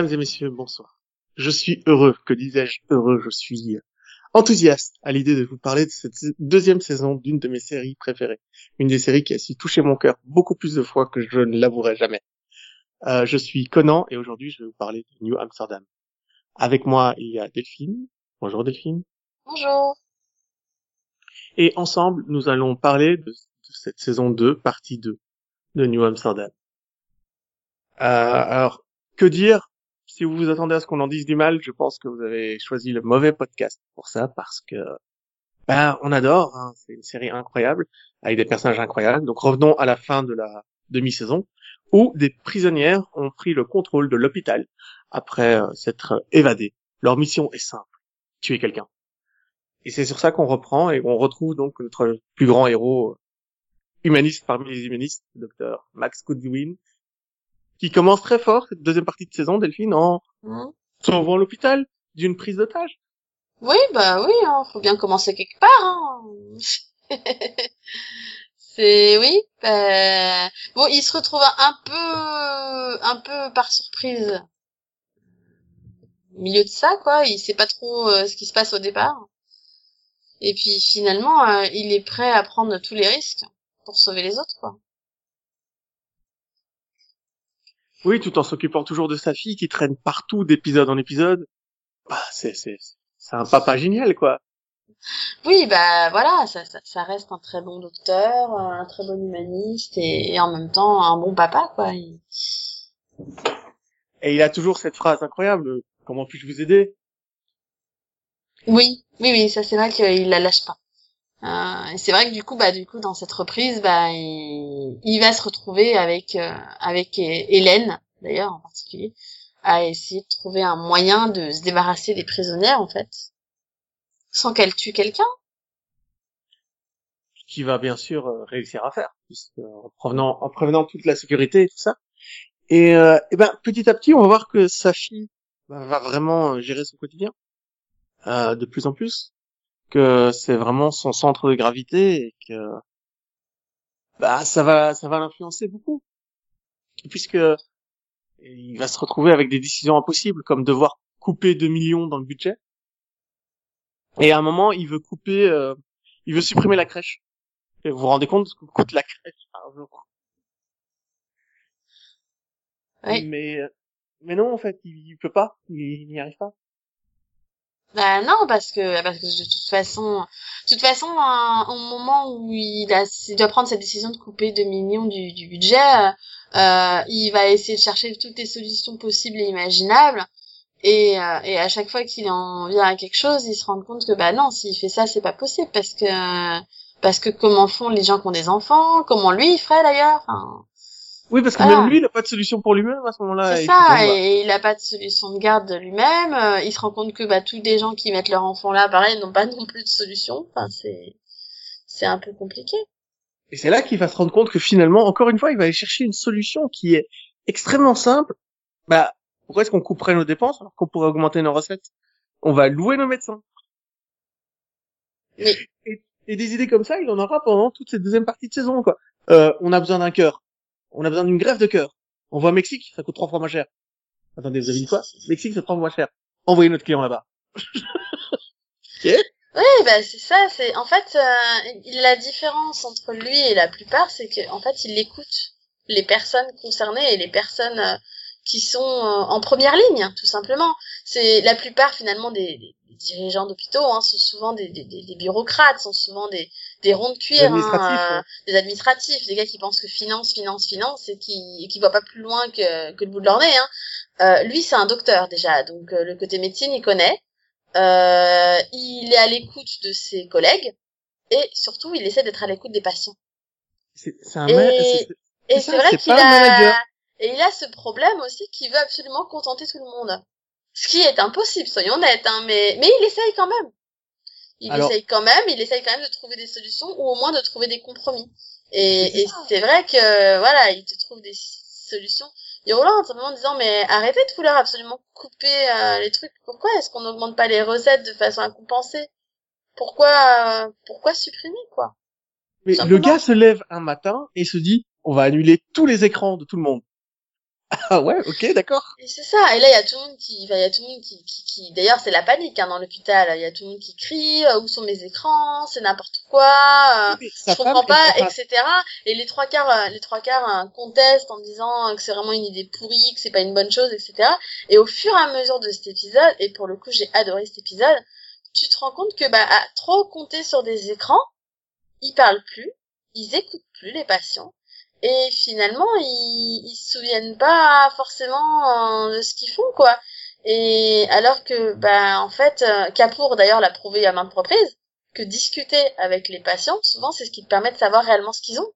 Mesdames et messieurs, bonsoir. Je suis heureux, que disais-je heureux, je suis enthousiaste à l'idée de vous parler de cette deuxième saison d'une de mes séries préférées. Une des séries qui a su toucher mon cœur beaucoup plus de fois que je ne l'avouerai jamais. Euh, je suis Conan et aujourd'hui je vais vous parler de New Amsterdam. Avec moi, il y a Delphine. Bonjour Delphine. Bonjour. Et ensemble, nous allons parler de, de cette saison 2, partie 2 de New Amsterdam. Euh, alors, que dire si vous vous attendez à ce qu'on en dise du mal, je pense que vous avez choisi le mauvais podcast pour ça, parce que ben on adore, hein, c'est une série incroyable avec des personnages incroyables. Donc revenons à la fin de la demi-saison où des prisonnières ont pris le contrôle de l'hôpital après euh, s'être évadées. Leur mission est simple tuer quelqu'un. Et c'est sur ça qu'on reprend et on retrouve donc notre plus grand héros humaniste parmi les humanistes, docteur Max Goodwin, qui commence très fort cette deuxième partie de saison, Delphine, en mmh. sauvant l'hôpital d'une prise d'otage. Oui, bah oui, hein, faut bien commencer quelque part. Hein. c'est oui. Bah... Bon, il se retrouve un peu, un peu par surprise au milieu de ça, quoi. Il sait pas trop euh, ce qui se passe au départ. Et puis finalement, euh, il est prêt à prendre tous les risques pour sauver les autres, quoi. Oui, tout en s'occupant toujours de sa fille qui traîne partout d'épisode en épisode. Bah, c'est c'est c'est un papa génial quoi. Oui, bah voilà, ça, ça, ça, reste un très bon docteur, un très bon humaniste et, en même temps un bon papa quoi. Et il a toujours cette phrase incroyable comment puis-je vous aider? Oui, oui, oui, ça c'est vrai qu'il la lâche pas. Euh, c'est vrai que du coup, bah du coup, dans cette reprise, bah il, va se retrouver avec euh, avec Hélène, d'ailleurs en particulier, à essayer de trouver un moyen de se débarrasser des prisonnières en fait, sans qu'elle tue quelqu'un. Qui va bien sûr euh, réussir à faire, puisque, en prévenant en toute la sécurité et tout ça. Et, euh, et ben petit à petit, on va voir que sa fille va vraiment gérer son quotidien de plus en plus que c'est vraiment son centre de gravité et que bah ça va ça va l'influencer beaucoup. Puisque il va se retrouver avec des décisions impossibles comme devoir couper 2 millions dans le budget. Et à un moment il veut couper euh, il veut supprimer la crèche. Et vous vous rendez compte ce que coûte la crèche par jour? Oui. mais mais non en fait il, il peut pas. Il n'y arrive pas bah non, parce que parce que de toute façon, de toute façon, au moment où il, doit prendre cette décision de couper 2 millions du, budget, euh, il va essayer de chercher toutes les solutions possibles et imaginables. Et, euh, et à chaque fois qu'il en vient à quelque chose, il se rend compte que bah non, s'il fait ça, c'est pas possible parce que parce que comment font les gens qui ont des enfants, comment lui il ferait d'ailleurs. Oui, parce que même lui, il n'a pas de solution pour lui-même à ce moment-là. C'est ça, et il n'a pas de solution de garde de lui-même. Euh, il se rend compte que bah, tous les gens qui mettent leur enfant là, pareil, n'ont pas non plus de solution. Enfin, c'est c'est un peu compliqué. Et c'est là qu'il va se rendre compte que finalement, encore une fois, il va aller chercher une solution qui est extrêmement simple. Bah, pourquoi est-ce qu'on couperait nos dépenses alors qu'on pourrait augmenter nos recettes? On va louer nos médecins. Et, et, des idées comme ça, il en aura pendant toute cette deuxième partie de saison, quoi. Euh, on a besoin d'un cœur on a besoin d'une greffe de cœur. On va au Mexique, ça coûte trois fois moins cher. Attendez, vous avez dit quoi Mexique, c'est trois fois moins cher. Envoyez notre client là-bas. ok oui, bah c'est ça. C'est en fait euh, la différence entre lui et la plupart, c'est que en fait il écoute les personnes concernées et les personnes euh, qui sont euh, en première ligne, tout simplement. C'est la plupart finalement des, dirigeants d'hôpitaux hein, sont souvent des, bureaucrates, sont souvent des, des ronds de cuir, hein, euh, des administratifs, des gars qui pensent que finance, finance, finance et qui qui voient pas plus loin que, que le bout de leur nez. Hein. Euh, lui, c'est un docteur déjà, donc euh, le côté médecine, il connaît. Euh, il est à l'écoute de ses collègues et surtout, il essaie d'être à l'écoute des patients. C'est un et, et c'est vrai qu'il a et il a ce problème aussi qu'il veut absolument contenter tout le monde. Ce qui est impossible, soyons honnêtes, hein, mais, mais il essaye quand même. Il essaye quand même, il essaye quand même de trouver des solutions ou au moins de trouver des compromis. Et, c'est vrai que, voilà, il te trouve des solutions. Et Roland, simplement en disant, mais arrêtez de vouloir absolument couper euh, les trucs. Pourquoi est-ce qu'on n'augmente pas les recettes de façon à compenser? Pourquoi, euh, pourquoi supprimer, quoi? Mais le gars se lève un matin et se dit, on va annuler tous les écrans de tout le monde. Ah ouais, ok, d'accord. Et c'est ça. Et là, il y a tout le monde qui, il y a tout le monde qui, qui, qui... d'ailleurs, c'est la panique hein, dans l'hôpital. Il y a tout le monde qui crie, euh, où sont mes écrans, c'est n'importe quoi, euh, je comprends pas, etc. Et les trois quarts, euh, les trois quarts euh, contestent en disant que c'est vraiment une idée pourrie, que c'est pas une bonne chose, etc. Et au fur et à mesure de cet épisode, et pour le coup, j'ai adoré cet épisode, tu te rends compte que bah, à trop compter sur des écrans, ils parlent plus, ils écoutent plus les patients et finalement ils, ils se souviennent pas forcément euh, de ce qu'ils font quoi. Et alors que bah en fait euh, Capour d'ailleurs l'a prouvé à maintes reprises que discuter avec les patients souvent c'est ce qui te permet de savoir réellement ce qu'ils ont.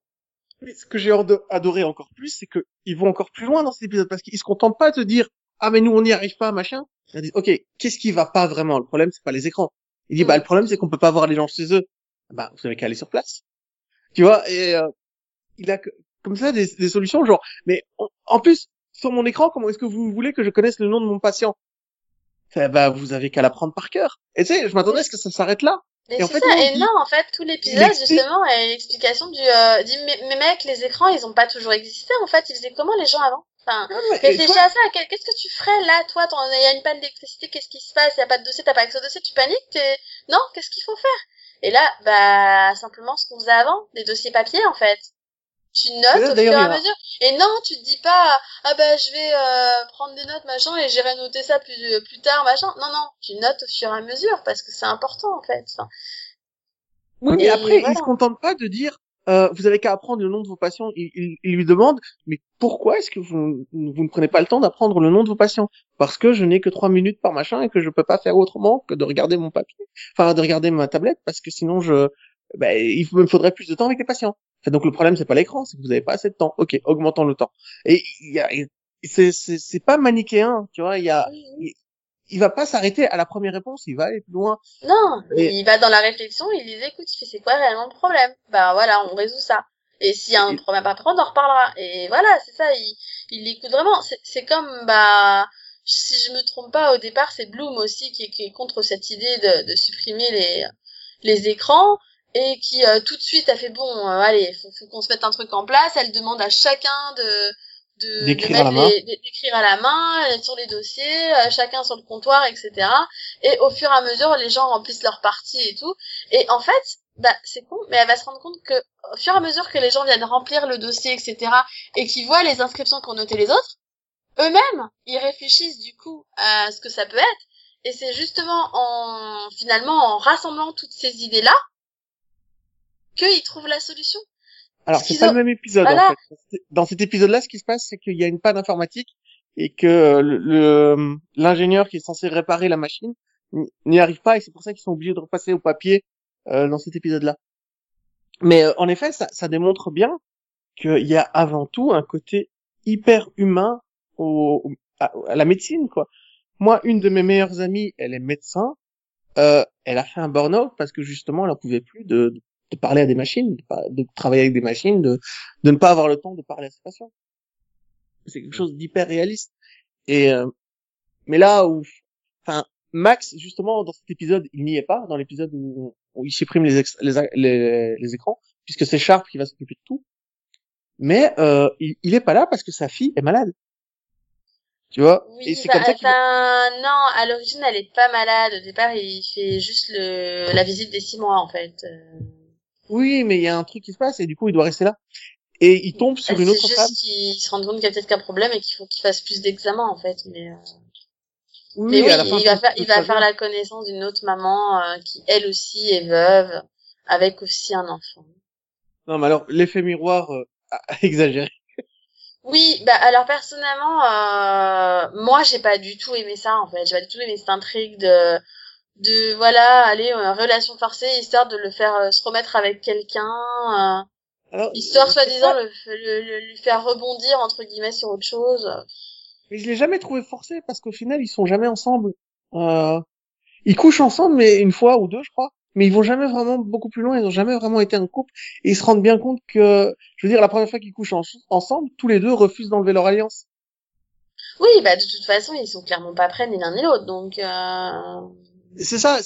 Mais ce que j'ai adoré encore plus c'est que ils vont encore plus loin dans cet épisode parce qu'ils se contentent pas de dire ah mais nous on n'y arrive pas machin ils disent ok qu'est-ce qui va pas vraiment? Le problème c'est pas les écrans il dit bah mm. le problème c'est qu'on peut pas voir les gens chez eux bah vous avez qu'à aller sur place. Tu vois et euh, il a comme ça des, des solutions genre mais en, plus sur mon écran comment est-ce que vous voulez que je connaisse le nom de mon patient? Bah vous avez qu'à l'apprendre par cœur et tu sais je m'attendais à ce que ça s'arrête là et, en fait, ça. et non, en fait, tout l'épisode, justement, est l'explication du, euh, dit, mais, mais mec, les écrans, ils ont pas toujours existé, en fait, ils faisaient comment les gens avant? Enfin, réfléchis à ça, qu'est-ce que tu ferais là, toi, il y a une panne d'électricité, qu'est-ce qui se passe, il y a pas de dossier, t'as pas accès au dossier, tu paniques, t'es, non, qu'est-ce qu'il faut faire? Et là, bah, simplement ce qu'on faisait avant, des dossiers papier, en fait. Tu notes au fur et à mesure. Et non, tu te dis pas, ah bah, je vais euh, prendre des notes, machin, et j'irai noter ça plus, euh, plus tard, machin. Non, non, tu notes au fur et à mesure, parce que c'est important, en fait. Enfin, oui, mais après, ils se contentent pas de dire, euh, vous avez qu'à apprendre le nom de vos patients. Il, lui demande, mais pourquoi est-ce que vous, vous ne prenez pas le temps d'apprendre le nom de vos patients? Parce que je n'ai que trois minutes par machin et que je peux pas faire autrement que de regarder mon papier, enfin de regarder ma tablette, parce que sinon je, ben, il me faudrait plus de temps avec les patients. Donc le problème c'est pas l'écran, c'est que vous n'avez pas assez de temps. Ok, augmentons le temps. Et il y a, c'est c'est pas manichéen, tu vois. Il y a, il va pas s'arrêter à la première réponse, il va aller plus loin. Non, il va dans la réflexion, il les écoute, c'est quoi réellement le problème? Bah voilà, on résout ça. Et s'il y a un problème après, on en reparlera. Et voilà, c'est ça, il, il écoute vraiment. C'est comme, bah, si je me trompe pas, au départ, c'est Bloom aussi qui, qui, est contre cette idée de, de supprimer les, les écrans et qui euh, tout de suite a fait bon, euh, allez, faut, faut qu'on se mette un truc en place. Elle demande à chacun de de d'écrire à, à la main sur les dossiers, euh, chacun sur le comptoir, etc. Et au fur et à mesure, les gens remplissent leur partie et tout. Et en fait, bah c'est con, mais elle va se rendre compte que au fur et à mesure que les gens viennent remplir le dossier, etc. et qu'ils voient les inscriptions qu'ont notées les autres, eux-mêmes, ils réfléchissent du coup à ce que ça peut être. Et c'est justement en finalement en rassemblant toutes ces idées-là qu'ils trouvent la solution. Alors c'est pas le même épisode en fait. Dans cet épisode-là, ce qui se passe, c'est qu'il y a une panne informatique et que le l'ingénieur qui est censé réparer la machine n'y arrive pas et c'est pour ça qu'ils sont obligés de repasser au papier euh, dans cet épisode-là. Mais euh, en effet, ça, ça démontre bien qu'il y a avant tout un côté hyper humain au, à, la médecine quoi. Moi, une de mes meilleures amies, elle est médecin. Euh, elle a fait un burn-out parce que justement, elle en pouvait plus de, de de parler à des machines, de, travailler avec des machines, de, de ne pas avoir le temps de parler à ses patients. C'est quelque chose d'hyper réaliste. Et euh, mais là où, enfin, Max justement dans cet épisode, il n'y est pas dans l'épisode où, il supprime les, les, les, écrans, puisque c'est Sharp qui va s'occuper de tout. Mais euh, il, il est pas là parce que sa fille est malade. Tu vois? Oui, et c'est bah, comme ça non, à l'origine elle est pas malade. Au départ, il fait juste le la visite des six mois en fait. Oui, mais il y a un truc qui se passe et du coup, il doit rester là. Et il tombe sur une autre femme. C'est juste qu'il se rend compte qu'il y a peut-être qu'un problème et qu'il faut qu'il fasse plus d'examens en fait. Mais, euh... oui, mais oui il va faire, il va faire la connaissance d'une autre maman euh, qui elle aussi est veuve avec aussi un enfant. Non, mais alors l'effet miroir euh, exagéré. Oui, bah alors personnellement, euh, moi j'ai pas du tout aimé ça en fait. J'ai pas du tout aimé cette intrigue de de voilà aller euh, relation forcée histoire de le faire euh, se remettre avec quelqu'un euh, histoire soi-disant le, le, lui faire rebondir entre guillemets sur autre chose. Mais je l'ai jamais trouvé forcé parce qu'au final ils sont jamais ensemble. Euh, ils couchent ensemble mais une fois ou deux je crois. Mais ils vont jamais vraiment beaucoup plus loin ils ont jamais vraiment été un couple. Et ils se rendent bien compte que je veux dire la première fois qu'ils couchent ensemble tous les deux refusent d'enlever leur alliance. Oui bah de toute façon ils sont clairement pas prêts ni l'un ni l'autre donc euh c'est ça,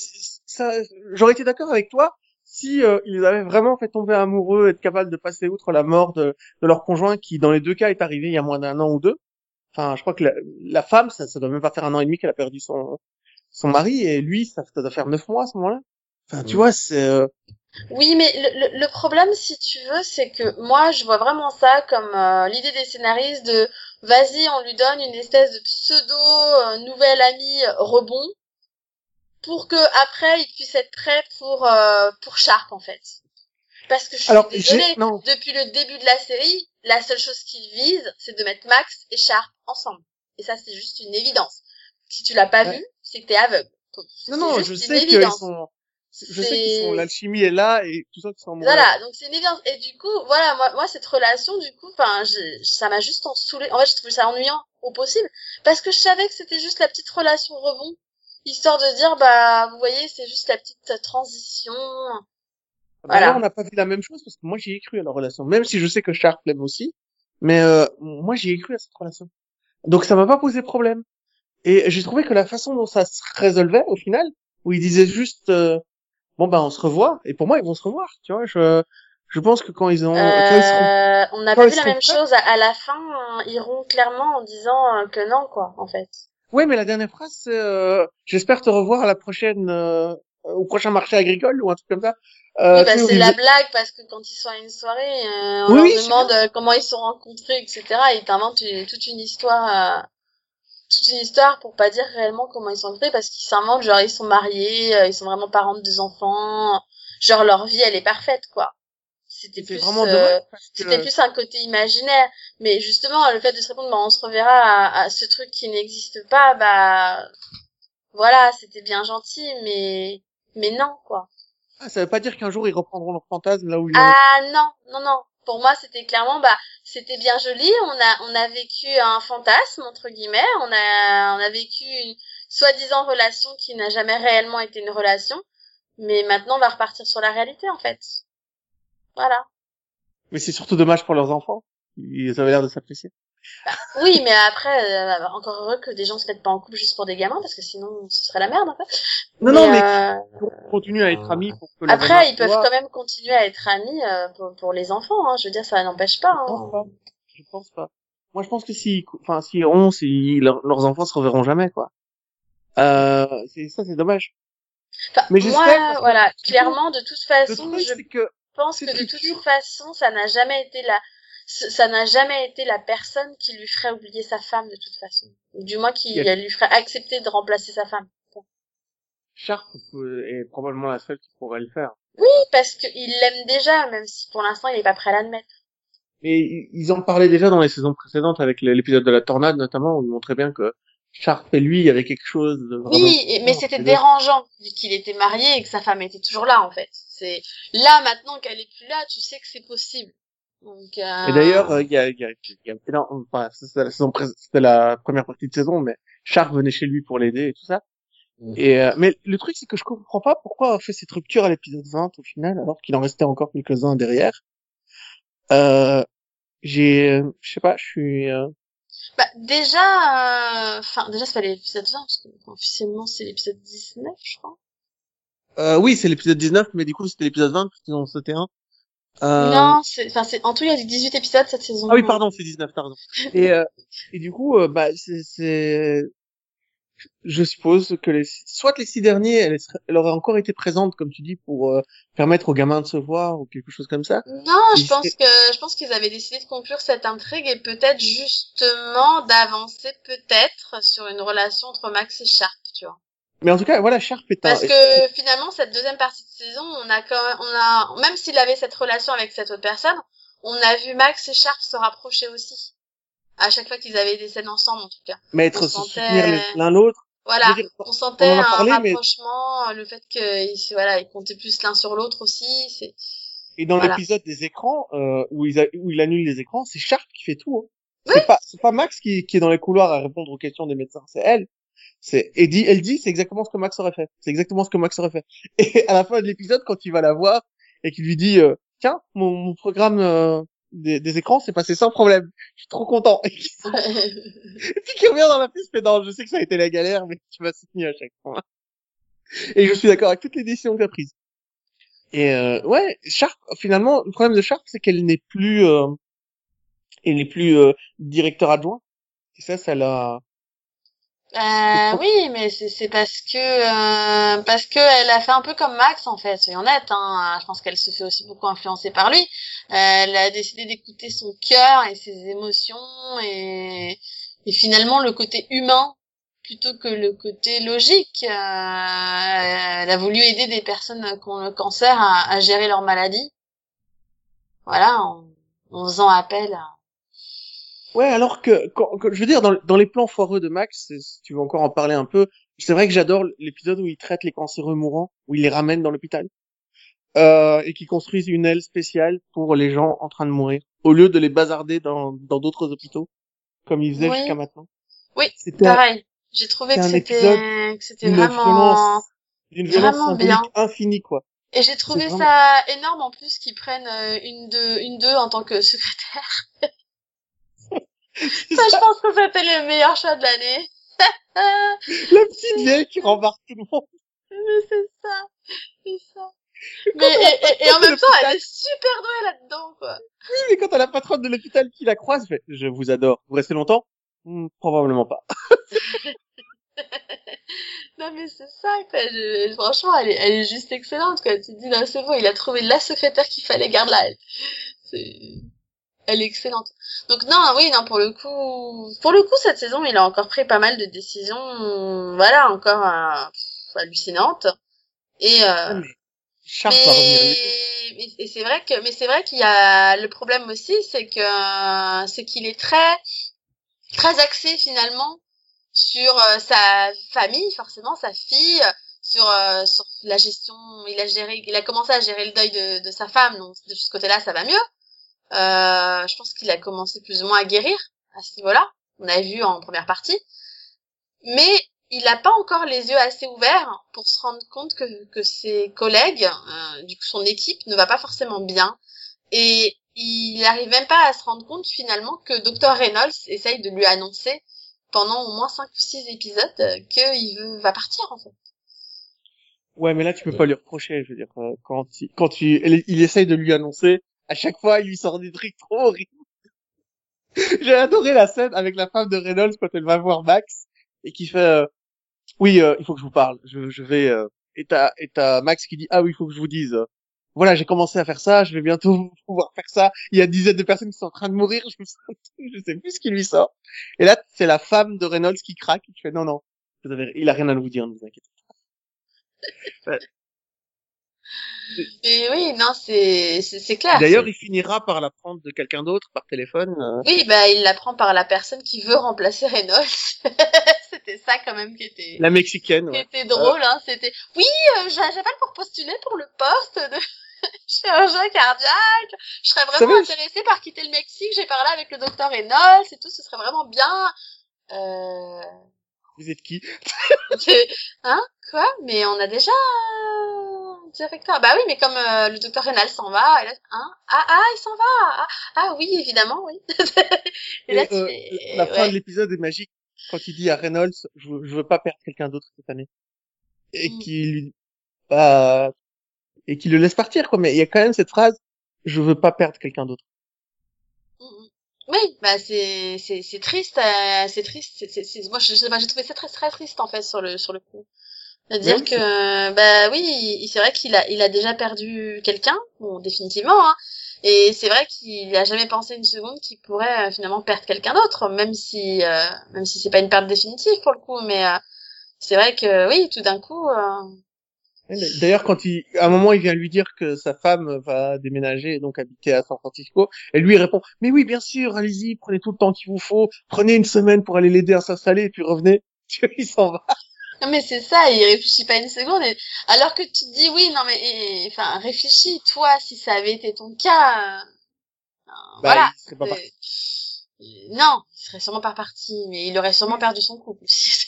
ça j'aurais été d'accord avec toi si euh, ils avaient vraiment fait tomber amoureux, être capable de passer outre la mort de, de leur conjoint qui dans les deux cas est arrivé il y a moins d'un an ou deux. enfin, je crois que la, la femme, ça, ça doit même pas faire un an et demi qu'elle a perdu son son mari, et lui, ça, ça doit faire neuf mois à ce moment-là. Enfin, tu vois, c'est euh, Oui, mais le, le, le problème, si tu veux, c'est que moi, je vois vraiment ça comme euh, l'idée des scénaristes de vas-y, on lui donne une espèce de pseudo euh, nouvel ami euh, rebond pour que après il puisse être prêt pour euh, pour Sharp en fait. Parce que je suis alors désolée, depuis le début de la série, la seule chose qu'il vise, c'est de mettre Max et Sharp ensemble. Et ça, c'est juste une évidence. Si tu l'as pas Ouais. vu, c'est que t'es aveugle. Non, non, je sais qu'ils sont, je sais qu'ils sont, l'alchimie est là et tout ça sont Voilà, donc c'est une évidence. Et du coup, voilà, moi, moi cette relation, du coup, enfin, ça m'a juste en saoulé. En fait, j'ai trouvé ça ennuyant au possible, parce que je savais que c'était juste la petite relation rebond, histoire de dire, bah, vous voyez, c'est juste la petite transition. Bah Voilà. là, on n'a pas vu la même chose parce que moi j'y ai cru à la relation, même si je sais que Sharp l'aime aussi, mais euh, moi j'y ai cru à cette relation. Donc ça m'a pas posé problème. Et j'ai trouvé que la façon dont ça se résolvait au final, où ils disaient juste euh, bon ben on se revoit, et pour moi ils vont se revoir, tu vois. Je je pense que quand ils ont, quand ils seront- Euh, on n'a pas vu la même chose à, à la fin. hein, Ils iront clairement en disant euh, que non, quoi, en fait. Ouais, mais la dernière phrase euh, j'espère te revoir à la prochaine euh, au prochain marché agricole ou un truc comme ça. Euh, oui, bah, c'est la blague parce que quand ils sont à une soirée, euh, on Oui, leur demande euh, comment ils se sont rencontrés, etc. Et ils t'inventent une- toute une histoire, euh, toute une histoire pour pas dire réellement comment ils sont rencontrés parce qu'ils s'inventent genre ils sont mariés, ils sont vraiment parents de deux enfants, genre leur vie elle est parfaite quoi. C'était plus, vraiment euh, c'était plus un côté imaginaire. Mais justement le fait de se répondre, bah, on se reverra à, à ce truc qui n'existe pas, bah voilà, c'était bien gentil, mais mais non quoi. ah, ça veut pas dire qu'un jour ils reprendront leur fantasme là où ils Ah non, non, non. Pour moi, c'était clairement, bah, c'était bien joli. On a, on a vécu un fantasme entre guillemets. On a, on a vécu une soi-disant relation qui n'a jamais réellement été une relation. Mais maintenant, on va repartir sur la réalité, en fait. Voilà. Mais c'est surtout dommage pour leurs enfants. Ils avaient l'air de s'apprécier. Oui, mais après, euh, encore heureux que des gens se mettent pas en couple juste pour des gamins, parce que sinon, ce serait la merde, en fait. Non, non, mais euh, on continue à être amis pour que les après, ils peuvent quand même continuer à être amis euh, pour, pour les enfants. Hein. Je veux dire, ça n'empêche pas. Je Hein. pense pas. Je pense pas. Moi, je pense que si, enfin, si on, si leur- leurs enfants se reverront jamais, quoi. Euh, c'est ça, c'est dommage. Enfin, Mais j'espère, moi, voilà, clairement, de toute Le façon, truc, je c'est que, pense ces que de toute façon, ça n'a jamais été la, ça n'a jamais été la personne qui lui ferait oublier sa femme de toute façon. Ou du moins qui lui ferait accepter de remplacer sa femme. Sharp est probablement la seule qui pourrait le faire. Oui, parce qu'il l'aime déjà, même si pour l'instant il est pas prêt à l'admettre. Mais ils en parlaient déjà dans les saisons précédentes avec l'épisode de la tornade, notamment, où ils montraient bien que Sharp et lui, il y avait quelque chose de vraiment... Oui, mais c'était dérangeant vu qu'il était marié et que sa femme était toujours là en fait. C'est là maintenant qu'elle est plus là, tu sais que c'est possible. Donc. Euh... Et d'ailleurs, euh, il y a, il y a, il y a énorme- enfin, c'était la saison pré- c'était la première partie de saison, mais Sharp venait chez lui pour l'aider et tout ça. Mhm. Et euh, mais le truc c'est que je comprends pas pourquoi on fait cette rupture à l'épisode 20 au final, alors qu'il en restait encore quelques-uns derrière. Euh, j'ai, euh, je sais pas, je suis. euh, Bah, déjà, euh, enfin, déjà, c'est pas l'épisode 20, parce que, officiellement, c'est l'épisode 19, je crois. Euh, oui, c'est l'épisode 19, mais du coup c'était l'épisode 20 parce qu'ils ont sauté un. Euh, Non, c'est, enfin, c'est, en tout, il y a 18 épisodes cette saison. Ah oui, pardon, c'est 19, t'as raison. Et, euh, et du coup, euh, bah, c'est, c'est, je suppose que les, soit les six derniers, elle, elle aurait encore été présente, comme tu dis, pour euh, permettre aux gamins de se voir ou quelque chose comme ça. Non, je pense que, je pense qu'ils avaient décidé de conclure cette intrigue et peut-être justement d'avancer peut-être sur une relation entre Max et Sharp, tu vois. Mais en tout cas, voilà, Sharp est un. Parce que finalement, cette deuxième partie de saison, on a quand même, on a, même s'il avait cette relation avec cette autre personne, on a vu Max et Sharp se rapprocher aussi. À chaque fois qu'ils avaient des scènes ensemble, en tout cas. mais être on se sentait- l'un l'autre. Voilà. Dire, On sentait on a un parlé, mais- rapprochement, le fait que, voilà, ils comptaient plus l'un sur l'autre aussi, c'est, Et dans Voilà. l'épisode des écrans, euh, où, ils a- où il annule les écrans, c'est Sharp qui fait tout. Hein. C'est pas, c'est pas Max qui, qui est dans les couloirs à répondre aux questions des médecins, c'est elle. C'est, et dit, elle dit, c'est exactement ce que Max aurait fait. C'est exactement ce que Max aurait fait. Et à la fin de l'épisode, quand il va la voir et qu'il lui dit, euh, tiens, mon, mon programme euh, des, des écrans s'est passé sans problème. Je suis trop content. Et qu'il et puis qu'il revient dans la piste, mais non, je sais que ça a été la galère, mais tu m'as soutenu à chaque fois. Et je suis d'accord avec toutes les décisions que tu as prises. Et euh, ouais, Sharp, finalement, le problème de Sharp, c'est qu'elle n'est plus, euh, elle n'est plus euh, directeur adjoint. Et ça, ça l'a. Euh, oui, mais c'est parce que euh, parce que elle a fait un peu comme Max en fait, soyons honnêtes. Hein. Je pense qu'elle se fait aussi beaucoup influencer par lui. elle a décidé d'écouter son cœur et ses émotions et, et finalement le côté humain plutôt que le côté logique. Euh, elle a voulu aider des personnes qui ont le cancer à, à gérer leur maladie. Voilà, en, en faisant appel à Ouais, alors que, je veux dire, dans, dans, les plans foireux de Max, si tu veux encore en parler un peu, c'est vrai que j'adore l'épisode où il traite les cancéreux mourants, où il les ramène dans l'hôpital, euh, et qui construisent une aile spéciale pour les gens en train de mourir, au lieu de les bazarder dans d'autres hôpitaux, comme ils faisaient jusqu'à maintenant. Oui, pareil. J'ai trouvé que c'était c'était vraiment violence bien infinie quoi. Et j'ai trouvé ça énorme en plus qu'ils prennent euh, une de une d'eux en tant que secrétaire. ça, je pense que c'était le meilleur choix de l'année. La petite vieille qui rembarque tout le monde. Mais c'est ça, c'est ça. Mais, et, et, en même temps, elle est super douée là-dedans, quoi. Oui, mais quand t'as la patronne de l'hôpital qui la croise, je, je vous adore. Vous restez longtemps? Hmm, Probablement pas. non mais c'est ça quoi. Je, franchement elle est, elle est juste excellente quoi. Tu te dis non c'est bon il a trouvé la secrétaire qu'il fallait garde là. C'est elle est excellente. Donc non, oui, non, pour le coup, pour le coup, cette saison, il a encore pris pas mal de décisions, voilà, encore euh, hallucinantes. Et, euh, ah, mais, et c'est vrai que, mais c'est vrai qu'il y a le problème aussi, c'est que, c'est qu'il est très, très axé finalement sur euh, sa famille, forcément, sa fille, sur, euh, sur la gestion. Il a géré, il a commencé à gérer le deuil de, de sa femme, donc de ce côté-là, ça va mieux. Euh, je pense qu'il a commencé plus ou moins à guérir à ce niveau-là. On a vu en première partie. Mais il n'a pas encore les yeux assez ouverts pour se rendre compte que, que ses collègues, euh, du coup son équipe, ne va pas forcément bien. Et il n'arrive même pas à se rendre compte finalement que Dr. Reynolds essaye de lui annoncer pendant au moins 5 ou 6 épisodes qu'il veut, va partir en fait. Ouais, mais là tu peux pas lui reprocher, je veux dire, euh, quand il, quand il, il essaye de lui annoncer, à chaque fois, il lui sort des trucs trop horribles. J'ai adoré la scène avec la femme de Reynolds quand elle va voir Max et qui fait euh, oui, euh, il faut que je vous parle. Je, je vais euh, et t'as et t'as Max qui dit ah oui, il faut que je vous dise. voilà, j'ai commencé à faire ça, je vais bientôt pouvoir faire ça. Il y a des dizaines de personnes qui sont en train de mourir, je, je sais plus ce qui lui sort. Et là, c'est la femme de Reynolds qui craque et qui fait non non, il a rien à vous dire, ne vous inquiétez pas. Et oui, non, c'est c'est clair. D'ailleurs, il finira par l'apprendre de quelqu'un d'autre par téléphone. Euh. Oui, bah il l'apprend par la personne qui veut remplacer Reynolds. c'était ça quand même qui était. La mexicaine. Qui était drôle, hein. C'était. Oui, euh, j'appelle pour postuler pour le poste de chirurgien cardiaque. Je serais vraiment intéressée par quitter le Mexique. J'ai parlé avec le docteur Reynolds et tout. Ce serait vraiment bien. Euh... Vous êtes qui? Hein? Quoi? Mais on a déjà directeur. Bah oui, mais comme euh, le docteur Rénal s'en va, hein? Ah ah il s'en va. Ah, ah, oui, évidemment, oui. et là, euh, la fin de l'épisode est magique quand il dit à Reynolds, je, je veux pas perdre quelqu'un d'autre cette année, et mm. lui, bah, et qu'il le laisse partir quoi. Mais il y a quand même cette phrase, je veux pas perdre quelqu'un d'autre. Oui, bah c'est c'est c'est triste, euh, c'est triste. C'est moi je j'ai trouvé ça très très triste en fait sur le sur le coup. C'est-à-dire que, bah oui, c'est vrai qu'il a, il a déjà perdu quelqu'un, bon, définitivement, hein, et c'est vrai qu'il a jamais pensé une seconde qu'il pourrait euh, finalement perdre quelqu'un d'autre, même si, euh, même si c'est pas une perte définitive pour le coup, mais euh, c'est vrai que oui, tout d'un coup. D'ailleurs, quand il, à un moment, il vient lui dire que sa femme va déménager et donc habiter à San Francisco, et lui il répond, mais oui, bien sûr, allez-y, prenez tout le temps qu'il vous faut, prenez une semaine pour aller l'aider à s'installer et puis revenez. il s'en va. Non mais c'est ça, il réfléchit pas une seconde. Alors que tu te dis oui, non mais enfin réfléchis, toi, si ça avait été ton cas, euh... bah, voilà. Non, il serait sûrement pas parti, mais il aurait sûrement perdu son couple aussi.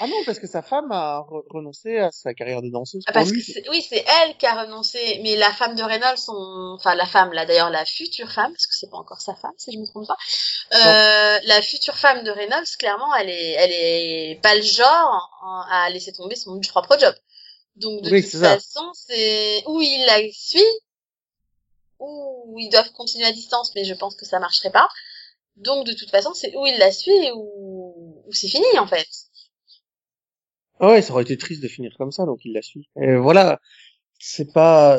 Ah non, parce que sa femme a renoncé à sa carrière de danseuse. Ah, parce que oui, c'est elle qui a renoncé, mais la femme de Reynolds, son, enfin la femme, là d'ailleurs la future femme, parce que c'est pas encore sa femme, si je me trompe pas. Euh, la future femme de Reynolds, clairement, elle est, elle est pas le genre à laisser tomber son propre job. Donc de toute façon, c'est où il la suit, ou ils doivent continuer à distance, mais je pense que ça marcherait pas. Donc de toute façon, c'est où il la suit ou, ou c'est fini en fait. Ah ouais, ça aurait été triste de finir comme ça, donc il la suit. Et voilà, c'est pas,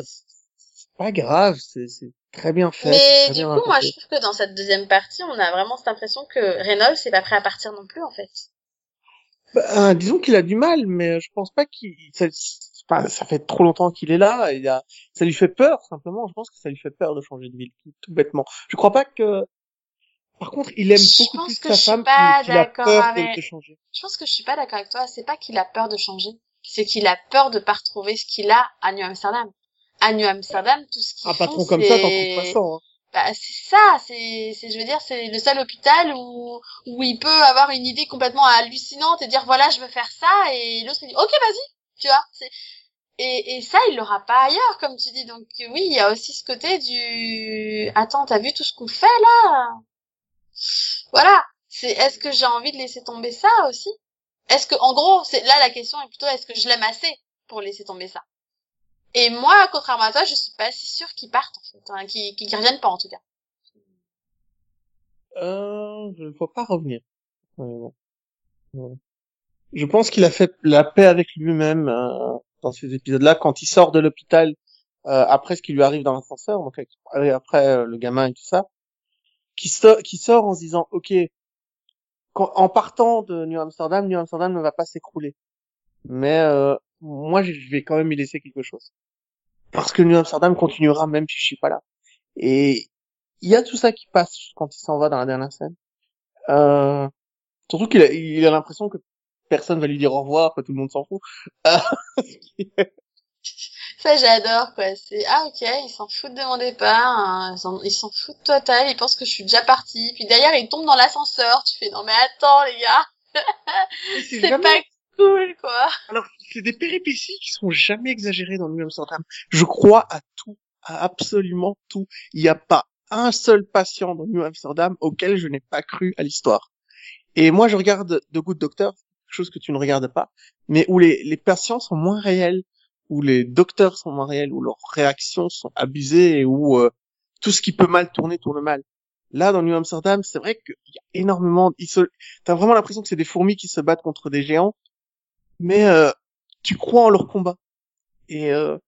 c'est pas grave, c'est très bien fait. Mais du coup, moi, je trouve que dans cette deuxième partie, on a vraiment cette impression que Reynolds n'est pas prêt à partir non plus, en fait. Bah, disons qu'il a du mal, mais je pense pas qu'il, ça, ça fait trop longtemps qu'il est là, et ça lui fait peur, simplement. Je pense que ça lui fait peur de changer de ville, tout, bêtement. Je crois pas que, par contre, il aime beaucoup plus sa femme qu'il a peur avec... de changer. Je pense que je suis pas d'accord avec toi. C'est pas qu'il a peur de changer, c'est qu'il a peur de pas retrouver ce qu'il a à New Amsterdam à New Amsterdam, tout ce qu'ils Un patron comme ça, t'en trouves pas Hein. Bah, c'est ça, c'est, c'est, je veux dire, c'est le seul hôpital où, où il peut avoir une idée complètement hallucinante et dire voilà, je veux faire ça, et l'autre il dit ok, vas-y, tu vois. C'est, et, et ça, il l'aura pas ailleurs, comme tu dis. Donc oui, il y a aussi ce côté du attends, t'as vu tout ce qu'on fait là? Voilà. C'est est-ce que j'ai envie de laisser tomber ça aussi? Est-ce que en gros, c'est là la question est plutôt est-ce que je l'aime assez pour laisser tomber ça? Et moi, contrairement à toi, je suis pas si sûre qu'ils partent, en fait, hein, qu'ils qu reviennent pas, en tout cas. Euh, je ne faut pas revenir. Je pense qu'il a fait la paix avec lui-même euh, dans ces épisodes-là, quand il sort de l'hôpital euh, après ce qui lui arrive dans l'ascenseur, donc après euh, le gamin et tout ça, qui, so qui sort en se disant, ok, en partant de New Amsterdam, New Amsterdam ne va pas s'écrouler, mais euh, moi je vais quand même y laisser quelque chose parce que New Amsterdam continuera même si je suis pas là. Et il y a tout ça qui passe quand il s'en va dans la dernière scène. Euh, surtout qu'il a, il a l'impression que personne va lui dire au revoir, que tout le monde s'en fout. ça j'adore quoi. C'est ah ok, ils s'en foutent de mon départ, hein. ils s'en foutent total, ils pensent que je suis déjà partie. Puis d'ailleurs ils tombent dans l'ascenseur. Tu fais non mais attends les gars, c'est pas cool, quoi. Alors, c'est des péripéties qui sont jamais exagérées dans New Amsterdam. Je crois à tout, à absolument tout. Il n'y a pas un seul patient dans New Amsterdam auquel je n'ai pas cru à l'histoire. Et moi, je regarde The Good Doctor, chose que tu ne regardes pas, mais où les, les patients sont moins réels, où les docteurs sont moins réels, où leurs réactions sont abusées et où euh, tout ce qui peut mal tourner tourne mal. Là, dans New Amsterdam, c'est vrai qu'il y a énormément... T'as vraiment l'impression que c'est des fourmis qui se battent contre des géants, mais euh, tu crois en leur combat. Et euh,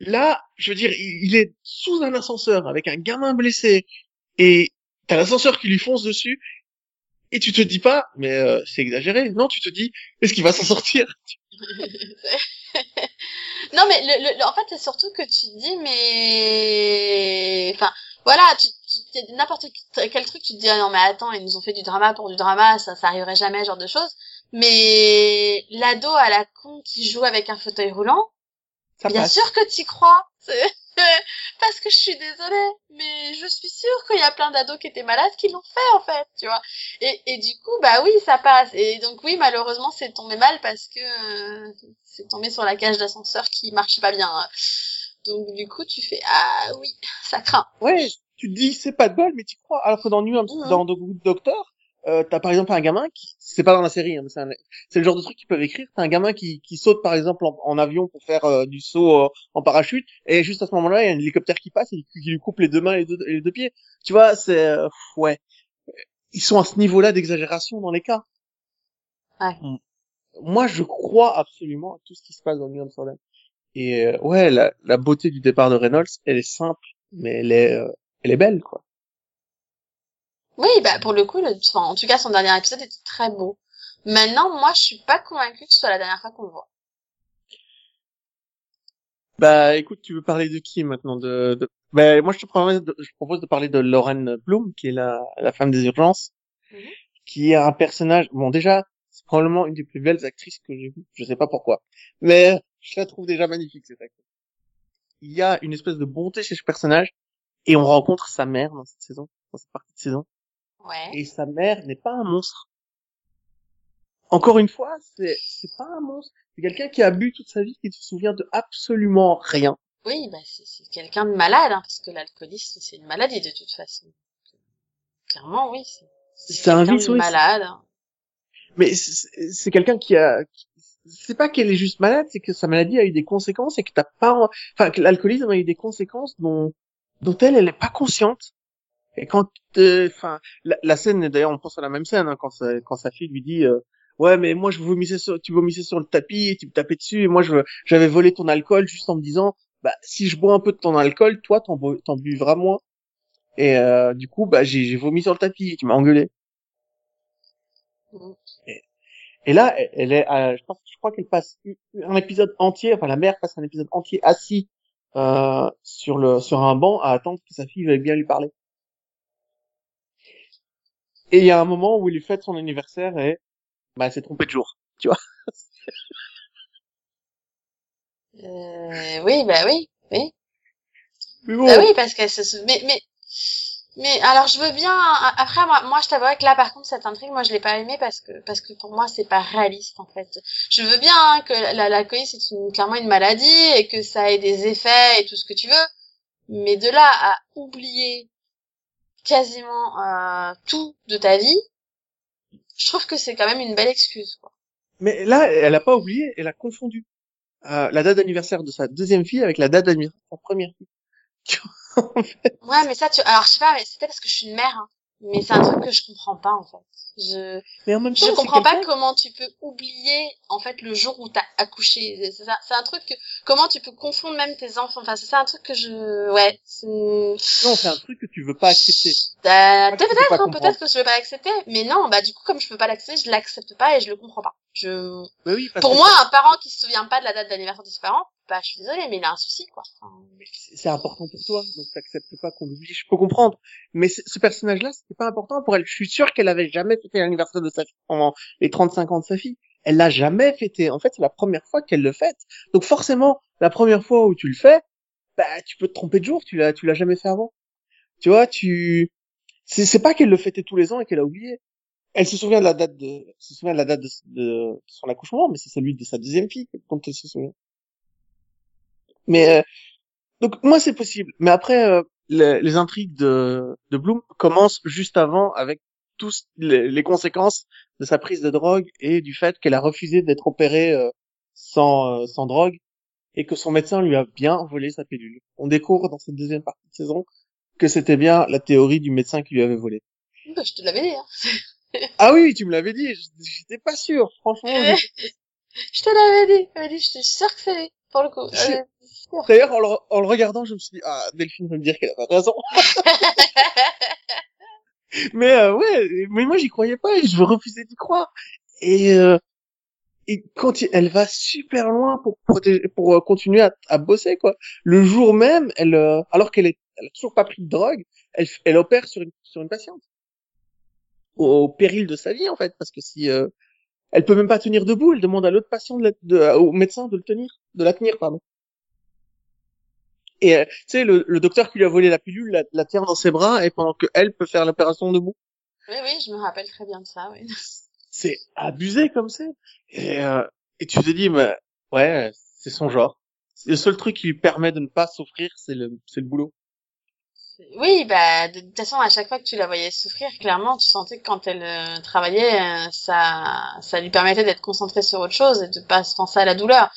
là, je veux dire, il, est sous un ascenseur avec un gamin blessé et t'as l'ascenseur qui lui fonce dessus et tu te dis pas, mais euh, c'est exagéré. Non, tu te dis, est-ce qu'il va s'en sortir? Non, mais le, en fait, c'est surtout que tu te dis, mais, enfin, voilà, tu, n'importe quel truc, tu te dis, ah non, mais attends, ils nous ont fait du drama pour du drama, ça, ça arriverait jamais, genre de choses. Mais l'ado à la con qui joue avec un fauteuil roulant, bien sûr que tu crois. Parce que je suis désolée, mais je suis sûre qu'il y a plein d'ados qui étaient malades qui l'ont fait en fait, tu vois. Et, et du coup, bah oui, ça passe. Et donc oui, malheureusement, c'est tombé mal parce que euh, c'est tombé sur la cage d'ascenseur qui marchait pas bien. Donc du coup, tu fais ah oui, ça craint. Ouais, tu te dis c'est pas de bol, mais tu crois. Alors que dans New mmh. dans The Doctor, euh, t'as par exemple un gamin qui c'est pas dans la série hein, c'est le genre de truc qu'ils peuvent écrire t'as un gamin qui, qui saute par exemple en, avion pour faire euh, du saut euh, en parachute et juste à ce moment-là il y a un hélicoptère qui passe et qui lui coupe les deux mains et les deux, pieds tu vois c'est euh, ouais ils sont à ce niveau-là d'exagération dans les cas ouais. Mm. Moi je crois absolument à tout ce qui se passe dans New Amsterdam et ouais la, la beauté du départ de Reynolds elle est simple mais elle est elle est belle quoi oui, bah pour le coup, le, enfin, en tout cas, son dernier épisode était très beau. Maintenant, moi, je suis pas convaincue que ce soit la dernière fois qu'on le voit. Bah, écoute, tu veux parler de qui maintenant de, de... Bah, moi, je te propose de, je propose de parler de Lauren Bloom, qui est la, la femme des urgences, mhm. qui est un personnage. Bon, déjà, c'est probablement une des plus belles actrices que j'ai vues. Je sais pas pourquoi, mais je la trouve déjà magnifique cette actrice. Il y a une espèce de bonté chez ce personnage, et on rencontre sa mère dans cette saison, dans cette partie de saison. Et sa mère n'est pas un monstre. Encore une fois, c'est c'est pas un monstre. C'est quelqu'un qui a bu toute sa vie, qui ne se souvient de absolument rien. Oui, bah c'est quelqu'un de malade, hein, parce que l'alcoolisme c'est une maladie de toute façon. Clairement, oui. C'est un vice, malade. Mais c'est quelqu'un qui a. C'est pas qu'elle est juste malade, c'est que sa maladie a eu des conséquences et que t'as pas. Enfin, que l'alcoolisme a eu des conséquences dont dont elle, elle est pas consciente Et quand, euh, enfin, la, scène, d'ailleurs, on pense à la même scène hein, quand sa, quand sa fille lui dit, euh, ouais, mais moi je vomissais sur, tu vomissais sur le tapis, et tu me tapais dessus, et moi je, j'avais volé ton alcool juste en me disant, bah si je bois un peu de ton alcool, toi t'en, t'en buvras moins. Et euh, du coup, bah j'ai, j'ai vomi sur le tapis, et tu m'as engueulé. Et, là, elle est, je pense, je crois qu'elle passe un épisode entier, enfin la mère passe un épisode entier assis euh, sur le sur un banc à attendre que sa fille veuille bien lui parler. Et il y a un moment où il lui fête son anniversaire et bah elle s'est trompée de jour, tu vois. euh, oui, bah oui, oui. Bah oui, parce qu'elle se mais mais mais alors je veux bien après moi, je t'avoue que là par contre cette intrigue moi je l'ai pas aimé parce que parce que pour moi c'est pas réaliste en fait. Je veux bien hein, que la l'alcoolisme c'est une, clairement une maladie et que ça ait des effets et tout ce que tu veux, mais de là à oublier quasiment euh, tout de ta vie, je trouve que c'est quand même une belle excuse quoi. Mais là elle a pas oublié, elle a confondu euh, la date d'anniversaire de sa deuxième fille avec la date d'anniversaire de sa première fille. Ouais, mais ça, tu, alors je sais pas, mais c'était parce que je suis une mère, hein. Mais c'est un truc que je comprends pas, en fait. Je, mais en même temps, je comprends pas comment tu peux oublier, en fait, le jour où t'as accouché. C'est c'est un truc que, comment tu peux confondre même tes enfants? Enfin, c'est ça un truc que je, ouais. Non, c'est un truc que tu veux pas accepter. Bah, peut-être, hein, peut-être que je veux pas accepter. Mais non, bah, du coup, comme je peux pas l'accepter, je l'accepte pas et je le comprends pas. Je, bah oui, pour moi, un parent qui se souvient pas de la date d'anniversaire de ses parents, bah, je suis désolée, mais il a un souci, quoi. c'est important pour toi, donc t'acceptes pas qu'on l'oublie. Je peux comprendre. Mais ce personnage-là, c'était pas important pour elle. Je suis sûr qu'elle avait jamais fêté l'anniversaire de sa fille pendant les 35 ans de sa fille. Elle l'a jamais fêté. En fait, c'est la première fois qu'elle le fête. Donc forcément, la première fois où tu le fais, bah, tu peux te tromper de jour. Tu l'as, tu l'as jamais fait avant. Tu vois, tu, c'est pas qu'elle le fêtait tous les ans et qu'elle a oublié. Elle se souvient de la date de, se souvient de la date de, son accouchement, mais c'est celui de sa deuxième fille dont elle se souvient. Mais euh, donc moi c'est possible. Mais après euh, les, les, intrigues de, de Bloom commencent juste avant avec tous les, les, conséquences de sa prise de drogue et du fait qu'elle a refusé d'être opérée euh, sans sans drogue et que son médecin lui a bien volé sa pilule. On découvre dans cette deuxième partie de saison que c'était bien la théorie du médecin qui lui avait volé. Bah, je te l'avais dit. Hein. ah oui, tu me l'avais dit. J'étais pas sûr, franchement. je te l'avais dit. Je suis sûr que c'est pour le coup. D'ailleurs, en le, en le regardant, je me suis dit, ah, Delphine va me dire qu'elle a pas raison. mais euh, ouais, mais moi j'y croyais pas et je refusais d'y croire. Et, euh, et quand elle va super loin pour protéger, pour euh, continuer à, à, bosser quoi. Le jour même, elle, euh, alors qu'elle est, elle a toujours pas pris de drogue, elle, elle opère sur une sur une patiente au, péril de sa vie en fait, parce que si euh, elle peut même pas tenir debout, elle demande à l'autre patient de, de, au médecin de le tenir, de la tenir pardon. Et euh, tu sais, le, le, docteur qui lui a volé la pilule la, la tient dans ses bras et pendant que elle peut faire l'opération debout. Oui, oui, je me rappelle très bien de ça, oui. C'est abusé comme ça. Et, euh, et tu te dis, mais ouais, c'est son genre. Le seul truc qui lui permet de ne pas souffrir, c'est le, c'est le boulot. Oui, bah de, toute façon, à chaque fois que tu la voyais souffrir, clairement, tu sentais que quand elle euh, travaillait, euh, ça, ça lui permettait d'être concentrée sur autre chose et de pas se penser à la douleur.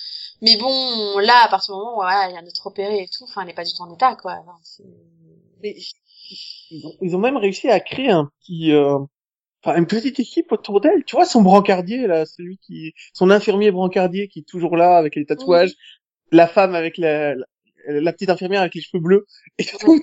Mais bon, là, à partir du moment où voilà, il vient d'être opéré et tout, enfin, elle n'est pas du tout en état, quoi. Mais ils ont, ils ont même réussi à créer un petit, euh, enfin, une petite équipe autour d'elle. Tu vois, son brancardier, là, celui qui, son infirmier brancardier qui est toujours là avec les tatouages, la femme avec la, la, petite infirmière avec les cheveux bleus et tout.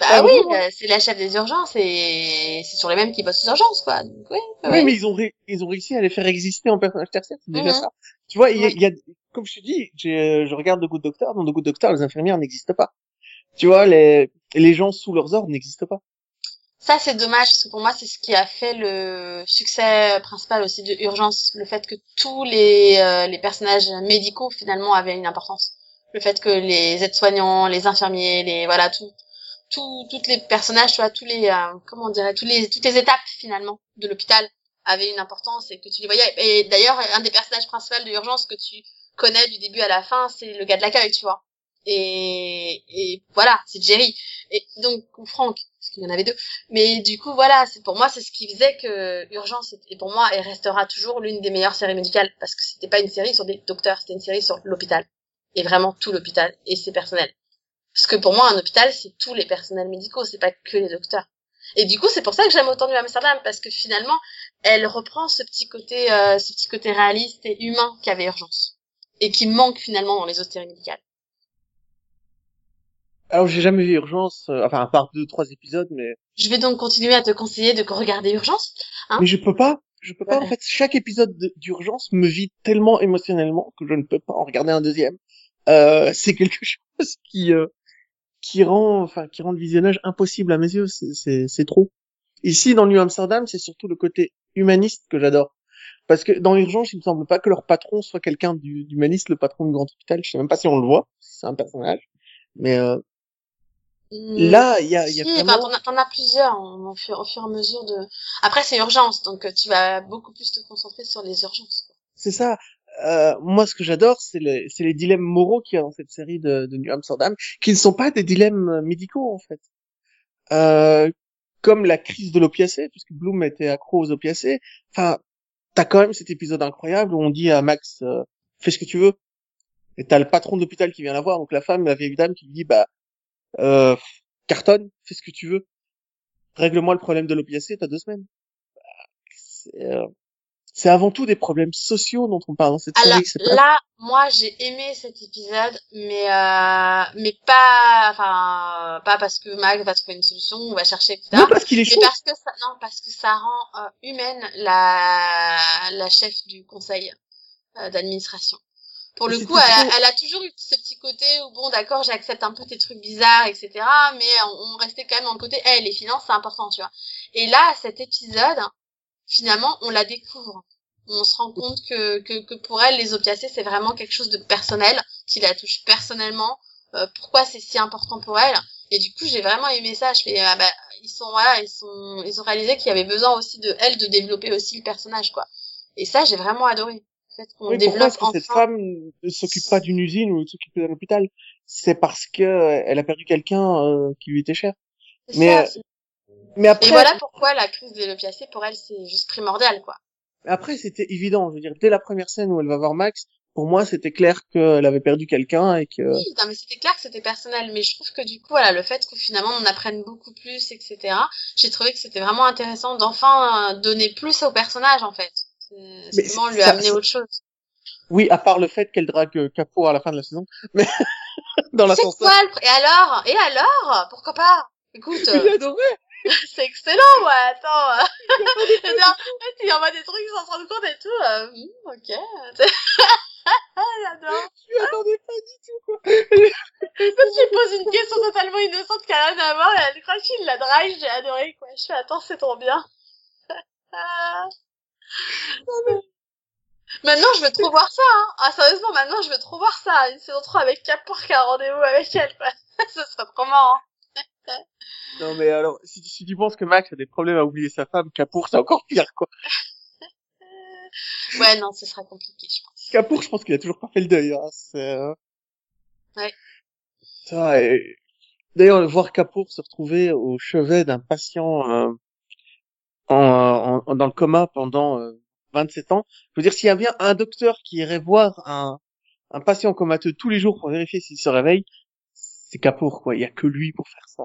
Bah ah, oui, euh, c'est la chef des urgences et c'est sur les mêmes qui bossent aux urgences, quoi. Donc, ouais, oui, mais ils ont, ils ont réussi à les faire exister en personnage tertiaire, c'est déjà mhm. ça. Tu vois, il y, a, comme je te dis, je regarde The Good Doctor, dans The Good Doctor, les infirmières n'existent pas. Tu vois, les, les gens sous leurs ordres n'existent pas. Ça, c'est dommage, parce que pour moi, c'est ce qui a fait le succès principal aussi de Urgence, le fait que tous les, euh, les personnages médicaux, finalement, avaient une importance. Le fait que les aides-soignants, les infirmiers, les, voilà, tout, tout, toutes les personnages, vois, tous les, euh, comment on dirait, tous les, toutes les étapes finalement de l'hôpital avaient une importance et que tu les voyais. Et d'ailleurs, un des personnages principaux de l'urgence que tu connais du début à la fin, c'est le gars de l'accueil, tu vois. Et, et voilà, c'est Jerry. Et donc, ou Franck, parce qu'il y en avait deux. Mais du coup, voilà, c'est pour moi, c'est ce qui faisait que Urgence, et pour moi, elle restera toujours l'une des meilleures séries médicales, parce que c'était pas une série sur des docteurs, c'était une série sur l'hôpital. Et vraiment tout l'hôpital et ses personnels Parce que pour moi, un hôpital, c'est tous les personnels médicaux, c'est pas que les docteurs. Et du coup, c'est pour ça que j'aime autant New Amsterdam, parce que finalement, elle reprend ce petit côté, euh, ce petit côté réaliste et humain qu'avait Urgence. Et qui manque finalement dans les autres séries médicales. Alors, j'ai jamais vu Urgence, euh, enfin, à part deux, trois épisodes, mais... Je vais donc continuer à te conseiller de regarder Urgence. Hein mais je peux pas. Je peux pas. En fait, chaque épisode d'Urgence me vit tellement émotionnellement que je ne peux pas en regarder un deuxième. Euh, c'est quelque chose qui euh, qui rend, enfin, qui rend le visionnage impossible à mes yeux. C'est trop. Ici, dans New Amsterdam, c'est surtout le côté humaniste que j'adore. Parce que dans Urgence, il me semble pas que leur patron soit quelqu'un d'humaniste, le patron du grand hôpital. Je sais même pas si on le voit, c'est un personnage. Mais euh, hmm. là, il y a, y a vraiment... t'en as, plusieurs au fur, au fur et à mesure de. Après, c'est urgence, donc euh, tu vas beaucoup plus te concentrer sur les urgences. C'est ça. Euh, moi, ce que j'adore, c'est les, les dilemmes moraux qu'il y a dans cette série de, de New Amsterdam, qui ne sont pas des dilemmes euh, médicaux en fait. Euh, comme la crise de l'opiacé, puisque Bloom était accro aux opiacés. Enfin, t'as quand même cet épisode incroyable où on dit à Max, euh, fais ce que tu veux. Et t'as le patron de l'hôpital qui vient la voir, donc la femme, la vieille dame, qui lui dit, bah, euh, cartonne, fais ce que tu veux. Règle-moi le problème de l'opiacé, t'as deux semaines. Euh, c'est avant tout des problèmes sociaux dont on parle dans cette Alors, série. Là, moi, j'ai aimé cet épisode, mais euh, mais pas, enfin, pas parce que Mag va trouver une solution ou va chercher etc. Non, parce qu'il est mais parce que ça, non, parce que ça rend euh, humaine la la chef du conseil euh, d'administration. Pour le coup, elle, elle, a toujours eu ce petit côté où bon, d'accord, j'accepte un peu tes trucs bizarres, etc. Mais on, on restait quand même dans le côté, hey, les finances, c'est important, tu vois. Et là, cet épisode, finalement, on la découvre. On se rend compte que, que, que pour elle, les opiacés, c'est vraiment quelque chose de personnel, qui la touche personnellement. Euh, pourquoi c'est si important pour elle? Et du coup, j'ai vraiment aimé ça. Je fais, ah bah, ils sont voilà, ils sont, ils ont réalisé qu'il y avait besoin aussi de elle de développer aussi le personnage, quoi. Et ça, j'ai vraiment adoré. En fait, qu'on développe que cette femme ne s'occupe pas d'une usine ou ne s'occupe d'un hôpital C'est parce que euh, elle a perdu quelqu'un euh, qui lui était cher. Mais ça, mais après. Et voilà pourquoi la crise de l'opiacé pour elle c'est juste primordial quoi. Après c'était évident, je veux dire dès la première scène où elle va voir Max, pour moi c'était clair qu'elle avait perdu quelqu'un et que. Oui, non mais c'était clair que c'était personnel, mais je trouve que du coup voilà le fait que finalement on apprenne beaucoup plus etc. J'ai trouvé que c'était vraiment intéressant d'enfin euh, donner plus au personnage en fait. Justement lui amener autre chose. Oui, à part le fait qu'elle drague Capo à la fin de la saison, mais dans l'ascenseur. C'est quoi Et alors? Et alors? Pourquoi pas? Écoute. J'ai adoré. c'est excellent, ouais, attends. tu envoies des trucs sans se rendre compte et tout. Euh, hmm, ok. J'adore. Je m'attendais pas du tout, quoi. tu poses une question totalement innocente qui a rien à voir et elle croit qu'il la drague, j'ai adoré, quoi. Je fais, attends, c'est trop bien. Maintenant, je veux trop voir ça, hein. Ah, sérieusement, maintenant, je veux trop voir ça. Une saison 3 avec Cap pour qu'un rendez-vous avec elle, quoi. Ce serait trop marrant. Non mais alors, si, si, tu penses que Max a des problèmes à oublier sa femme, Capour c'est encore pire quoi. ouais non, ce sera compliqué je pense. Capour, je pense qu'il a toujours pas fait le deuil. Hein. C'est, euh... Ouais. Ça, et... D'ailleurs, voir Capour se retrouver au chevet d'un patient euh, en, en, dans le coma pendant euh, 27 ans, je veux dire, s'il y a bien un docteur qui irait voir un, un patient comateux tous les jours pour vérifier s'il se réveille, c'est Capour quoi. Il y a que lui pour faire ça.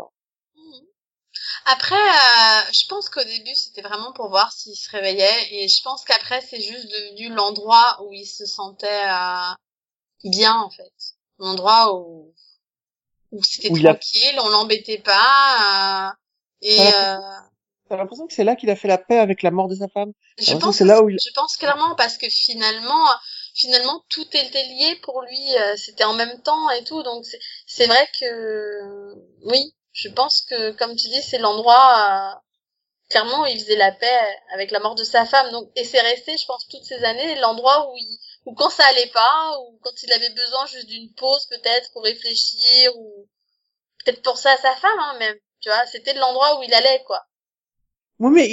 Après, euh, je pense qu'au début, c'était vraiment pour voir s'il se réveillait. Et je pense qu'après, c'est juste devenu l'endroit où il se sentait euh, bien, en fait. L'endroit où, où c'était tranquille, on l'embêtait pas. Euh, et... T'as l'impression que c'est là qu'il a fait la paix avec la mort de sa femme? Je pense, là où il... je pense clairement parce que finalement, finalement tout était lié pour lui. C'était en même temps et tout, donc c'est vrai que oui, je pense que, comme tu dis, c'est l'endroit euh, clairement où il faisait la paix avec la mort de sa femme. Donc, et c'est resté, je pense, toutes ces années, l'endroit où il, où quand ça allait pas, ou quand il avait besoin juste d'une pause peut-être pour réfléchir, ou peut-être pour ça à sa femme, hein, même. Tu vois, c'était l'endroit où il allait, quoi. Oui, mais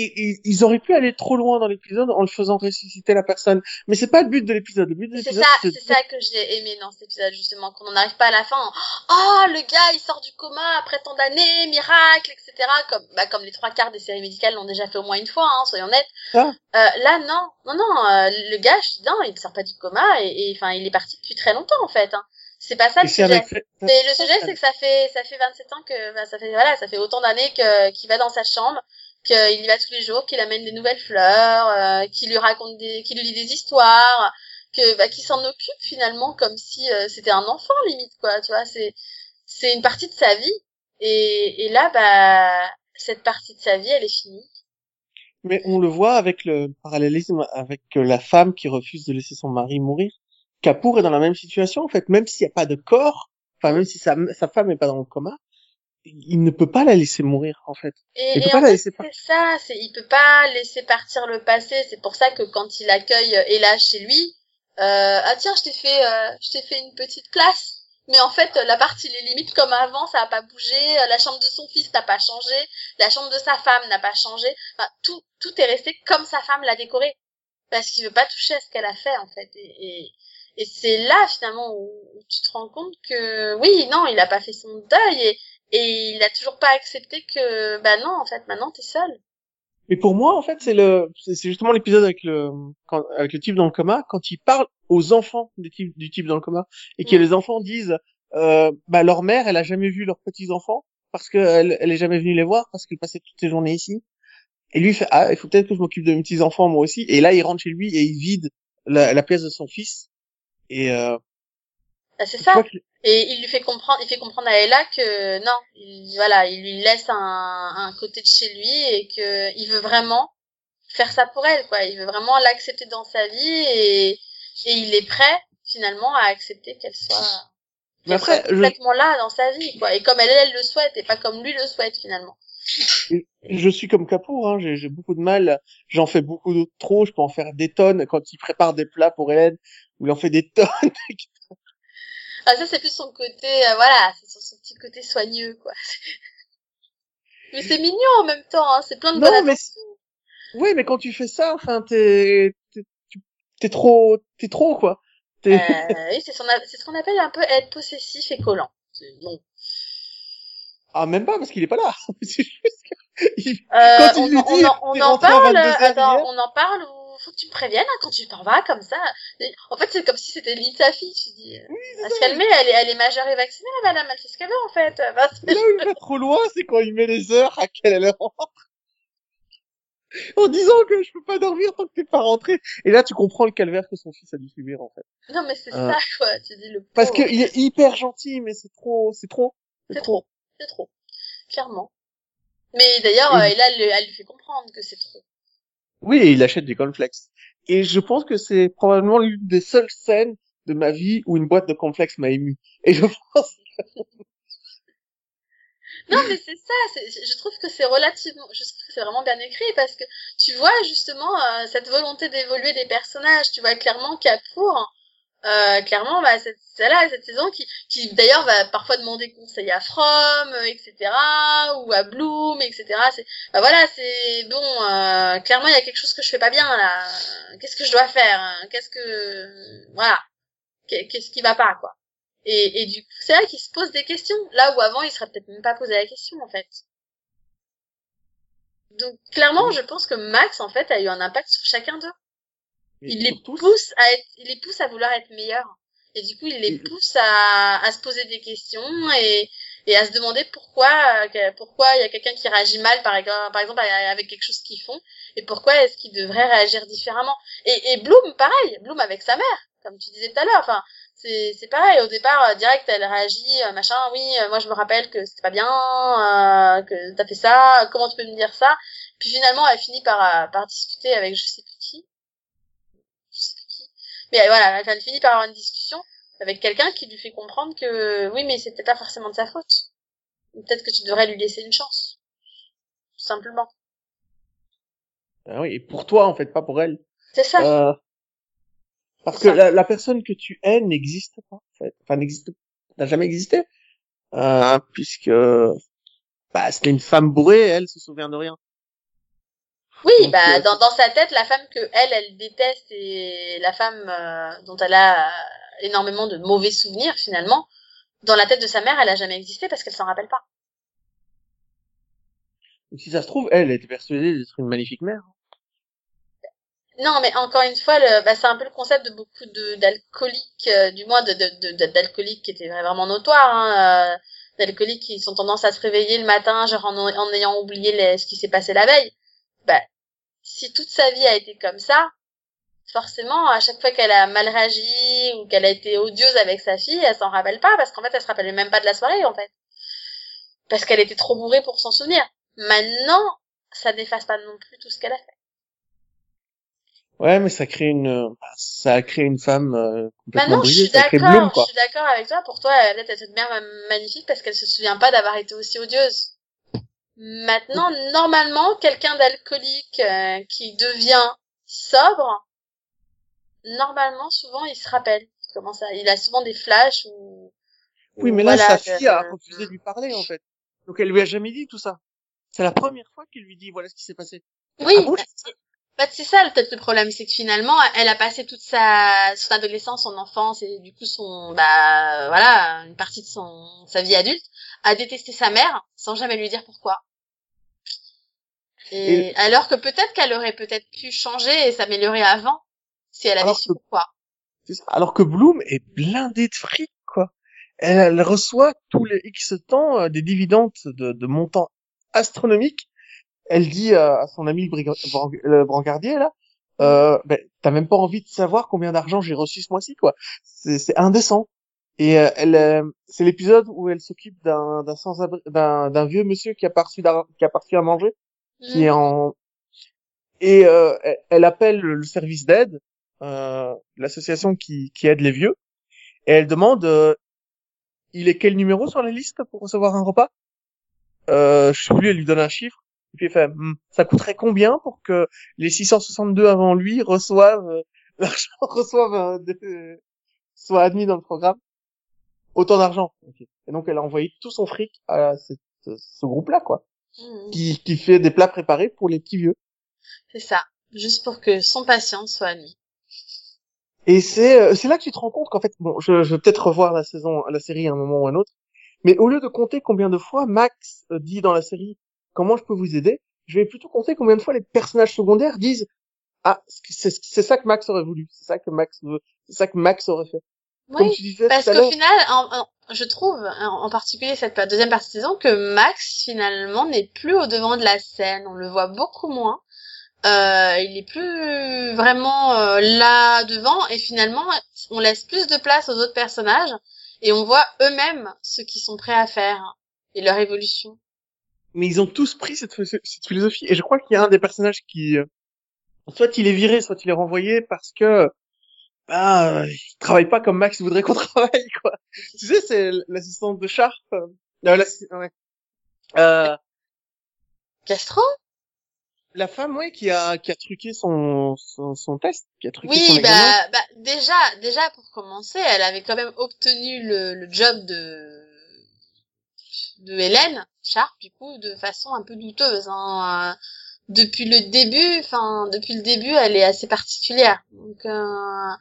ils, auraient pu aller trop loin dans l'épisode en le faisant ressusciter la personne. Mais c'est pas le but de l'épisode. Le but de l'épisode, c'est ça, c'est ça que j'ai aimé dans cet épisode justement, qu'on n'arrive pas à la fin. Oh, le gars, il sort du coma après tant d'années, miracle, etc. Comme, bah, comme les trois quarts des séries médicales l'ont déjà fait au moins une fois, hein, soyons nets. Euh, là, non, non, non. Euh, le gars, je dis non, il ne sort pas du coma et, enfin, il est parti depuis très longtemps en fait. Hein. C'est pas ça le sujet. Mais le sujet, c'est que ça fait ça fait 27 ans que bah, ça fait voilà, ça fait autant d'années que qu'il va dans sa chambre, qu'il y va tous les jours, qu'il amène des nouvelles fleurs, euh, qu'il lui raconte des, qu'il lui lit des histoires, que bah, qu'il s'en occupe finalement comme si euh, c'était un enfant limite quoi. Tu vois, c'est c'est une partie de sa vie. Et, et là, bah cette partie de sa vie, elle est finie. Mais on le voit avec le parallélisme avec la femme qui refuse de laisser son mari mourir. Kapoor est dans la même situation en fait, même s'il n'y a pas de corps, enfin même si sa, sa femme est pas dans le coma, il ne peut pas la laisser mourir en fait. Et, il peut pas la laisser partir. C'est ça, c'est il peut pas laisser partir le passé. C'est pour ça que quand il accueille Ella chez lui, euh, ah tiens, je t'ai fait, euh, je t'ai fait une petite place. Mais en fait la partie les limites comme avant ça a pas bougé. La chambre de son fils n'a pas changé. La chambre de sa femme n'a pas changé. Enfin, tout tout est resté comme sa femme l'a décoré. Parce qu'il veut pas toucher à ce qu'elle a fait en fait. Et, et, c'est là finalement où, tu te rends compte que oui non il a pas fait son deuil. Et, et il a toujours pas accepté que bah non en fait maintenant t'es seul mais pour moi, en fait, c'est le, c'est justement l'épisode avec le, quand, avec le type dans le coma, quand il parle aux enfants du type, du type dans le coma, et que les enfants disent, euh, bah, leur mère, elle a jamais vu leurs petits enfants, parce qu'elle, elle est jamais venue les voir, parce qu'elle passait toutes ses journées ici. Et lui, fait, ah, il faut peut-être que je m'occupe de mes petits enfants, moi aussi. Et là, il rentre chez lui et il vide la, la pièce de son fils. Et, euh, bah, c'est ça. Et il lui fait comprendre, il fait comprendre à Ella que non, il, voilà, il lui laisse un, un côté de chez lui et que il veut vraiment faire ça pour elle, quoi. Il veut vraiment l'accepter dans sa vie et, et il est prêt finalement à accepter qu'elle soit, qu après, complètement là dans sa vie, quoi. Et comme elle, elle le souhaite et pas comme lui le souhaite finalement. Je suis comme Capour, hein, j'ai beaucoup de mal, j'en fais beaucoup trop, je peux en faire des tonnes quand il prépare des plats pour Hélène, où il en fait des tonnes, Ah, ça, c'est plus son côté, euh, voilà, c'est son, petit côté soigneux, quoi. mais c'est mignon en même temps, hein, c'est plein de non, mais Oui, mais quand tu fais ça, enfin, t'es, t'es trop, t'es trop, quoi. Euh, oui, c'est ce qu'on appelle un peu être possessif et collant. Bon. Ah, même pas, parce qu'il est pas là. c'est juste que... euh, on, on, en, on en parle, attends, on en parle faut que tu me préviennes hein, quand tu t'en vas comme ça. En fait, c'est comme si c'était limite sa fille. Tu dis, oui, elle se calmer, elle est, elle est majeure et vaccinée, la madame, elle fait ce qu'elle veut en fait. Bah, là où il va trop loin, c'est quand il met les heures à quelle heure rentre. En disant que je peux pas dormir tant que t'es pas rentré. Et là, tu comprends le calvaire que son fils a dû subir, en fait. Non, mais c'est euh... ça, quoi. Tu dis le Parce qu'il est hyper gentil, mais c'est trop, c'est trop. C'est trop. C'est trop. Clairement. Mais d'ailleurs, et... euh, là, elle, elle lui fait comprendre que c'est trop. Oui, il achète des cornflakes. Et je pense que c'est probablement l'une des seules scènes de ma vie où une boîte de cornflakes m'a ému. Et je pense. Non, mais c'est ça. Je trouve que c'est relativement, je trouve que c'est vraiment bien écrit parce que tu vois justement euh, cette volonté d'évoluer des personnages. Tu vois clairement qu'Apour, euh, clairement, bah, cette, celle-là, cette saison qui, qui d'ailleurs va parfois demander conseil à From, euh, etc., ou à Bloom, etc. C'est, bah voilà, c'est bon. Euh, clairement, il y a quelque chose que je fais pas bien là. Qu'est-ce que je dois faire hein? Qu'est-ce que, voilà, qu'est-ce qui va pas quoi? Et, et du coup, c'est là qu'il se pose des questions. Là où avant, il serait peut-être même pas posé la question en fait. Donc clairement, je pense que Max en fait a eu un impact sur chacun d'eux il les pousse à être, il les pousse à vouloir être meilleurs. Et du coup, il les pousse à, à se poser des questions et, et à se demander pourquoi, euh, pourquoi il y a quelqu'un qui réagit mal, par exemple, par exemple, avec quelque chose qu'ils font, et pourquoi est-ce qu'ils devraient réagir différemment. Et, et Bloom, pareil, Bloom avec sa mère, comme tu disais tout à l'heure, enfin, c'est, c'est pareil, au départ, euh, direct, elle réagit, euh, machin, oui, moi je me rappelle que c'était pas bien, euh, que t'as fait ça, comment tu peux me dire ça, puis finalement, elle finit par, par discuter avec je sais plus qui, mais voilà, elle finit par avoir une discussion avec quelqu'un qui lui fait comprendre que oui, mais c'était pas forcément de sa faute. Peut-être que tu devrais lui laisser une chance. Tout simplement. Ah oui, et pour toi, en fait, pas pour elle. C'est ça. Euh... Parce que la, la, personne que tu aimes n'existe pas, en fait. Enfin, n'existe, n'a jamais existé. Euh, puisque, bah, c'était une femme bourrée, elle se souvient de rien. Oui, bah euh, dans, dans sa tête, la femme que elle, elle déteste et la femme euh, dont elle a euh, énormément de mauvais souvenirs finalement, dans la tête de sa mère, elle a jamais existé parce qu'elle s'en rappelle pas. si ça se trouve, elle était persuadée d'être une magnifique mère. non, mais encore une fois, le, bah, c'est un peu le concept de beaucoup de d'alcooliques, euh, du moins de d'alcooliques qui étaient vraiment notoires, hein, euh, d'alcooliques qui sont tendance à se réveiller le matin, genre en, en ayant oublié ce qui s'est passé la veille. Bah, si toute sa vie a été comme ça, forcément, à chaque fois qu'elle a mal réagi ou qu'elle a été odieuse avec sa fille, elle s'en rappelle pas parce qu'en fait, elle se rappelait même pas de la soirée, en fait. Parce qu'elle était trop bourrée pour s'en souvenir. Maintenant, ça n'efface pas non plus tout ce qu'elle a fait. Ouais, mais ça crée une, ça a créé une femme euh, complètement Maintenant, je suis d'accord, je suis d'accord avec toi. Pour toi, elle est cette mère magnifique parce qu'elle se souvient pas d'avoir été aussi odieuse. Maintenant, normalement, quelqu'un d'alcoolique euh, qui devient sobre, normalement, souvent, il se rappelle. Comment ça Il a souvent des flashs ou. Oui, mais là, sa fille a refusé de lui parler, en fait. Donc, elle lui a jamais dit tout ça. C'est la première fois qu'il lui dit voilà ce qui s'est passé. Oui. Ah bah, c'est ça peut-être le problème, c'est que finalement, elle a passé toute sa son adolescence, son enfance et du coup son bah voilà une partie de son sa vie adulte à détester sa mère sans jamais lui dire pourquoi. Et, alors que peut-être qu'elle aurait peut-être pu changer et s'améliorer avant si elle avait su pourquoi. Alors que Bloom est blindée de fric quoi. Elle, reçoit tous les X temps euh, des dividendes de, de montants astronomiques elle dit à son ami le brancardier là, euh, ben, t'as même pas envie de savoir combien d'argent j'ai reçu ce mois-ci quoi. C'est indécent. Et euh, elle, euh, c'est l'épisode où elle s'occupe d'un d'un sans d'un d'un vieux monsieur qui a pas reçu qui a pas reçu à manger, qui est en et euh, elle appelle le service d'aide, l'association qui qui aide les vieux, et elle demande il est quel numéro sur la liste pour recevoir un repas? Euh, je sais plus, elle lui donne un chiffre. Et puis fait, hmm, ça coûterait combien pour que les 662 avant lui reçoivent euh, l'argent, reçoivent euh, soient admis dans le programme? Autant d'argent. Et donc elle a envoyé tout son fric à ce, groupe-là, quoi, mmh. qui, qui fait des plats préparés pour les petits vieux. C'est ça, juste pour que son patient soit admis. Et c'est euh, c'est là que tu te rends compte qu'en fait, bon, je, je vais peut-être revoir la saison, la série à un moment ou à un autre, mais au lieu de compter combien de fois Max dit dans la série comment je peux vous aider, je vais plutôt compter combien de fois les personnages secondaires disent ah c'est ça que Max aurait voulu, c'est ça que Max veut, c'est ça que Max aurait fait. Oui, parce qu'au final, je trouve, en, particulier cette deuxième partie de saison, que Max finalement n'est plus au devant de la scène. On le voit beaucoup moins. Euh, il est plus vraiment euh, là devant et finalement on laisse plus de place aux autres personnages et on voit eux-mêmes ce qu'ils sont prêts à faire et leur évolution mais ils ont tous pris cette, philosophie. Et je crois qu'il y a un des personnages qui, euh, soit il est viré, soit il est renvoyé parce que bah, il travaille pas comme Max voudrait qu'on travaille, quoi. tu sais, c'est l'assistante de Sharp. Euh, ouais. euh, Castro? La femme, oui, qui a qui a truqué son son, son test, qui a truqué oui, bah, bah déjà déjà pour commencer, elle avait quand même obtenu le, le job de de Hélène Sharp du coup de façon un peu douteuse hein. Depuis le début enfin depuis le début elle est assez particulière. Donc euh,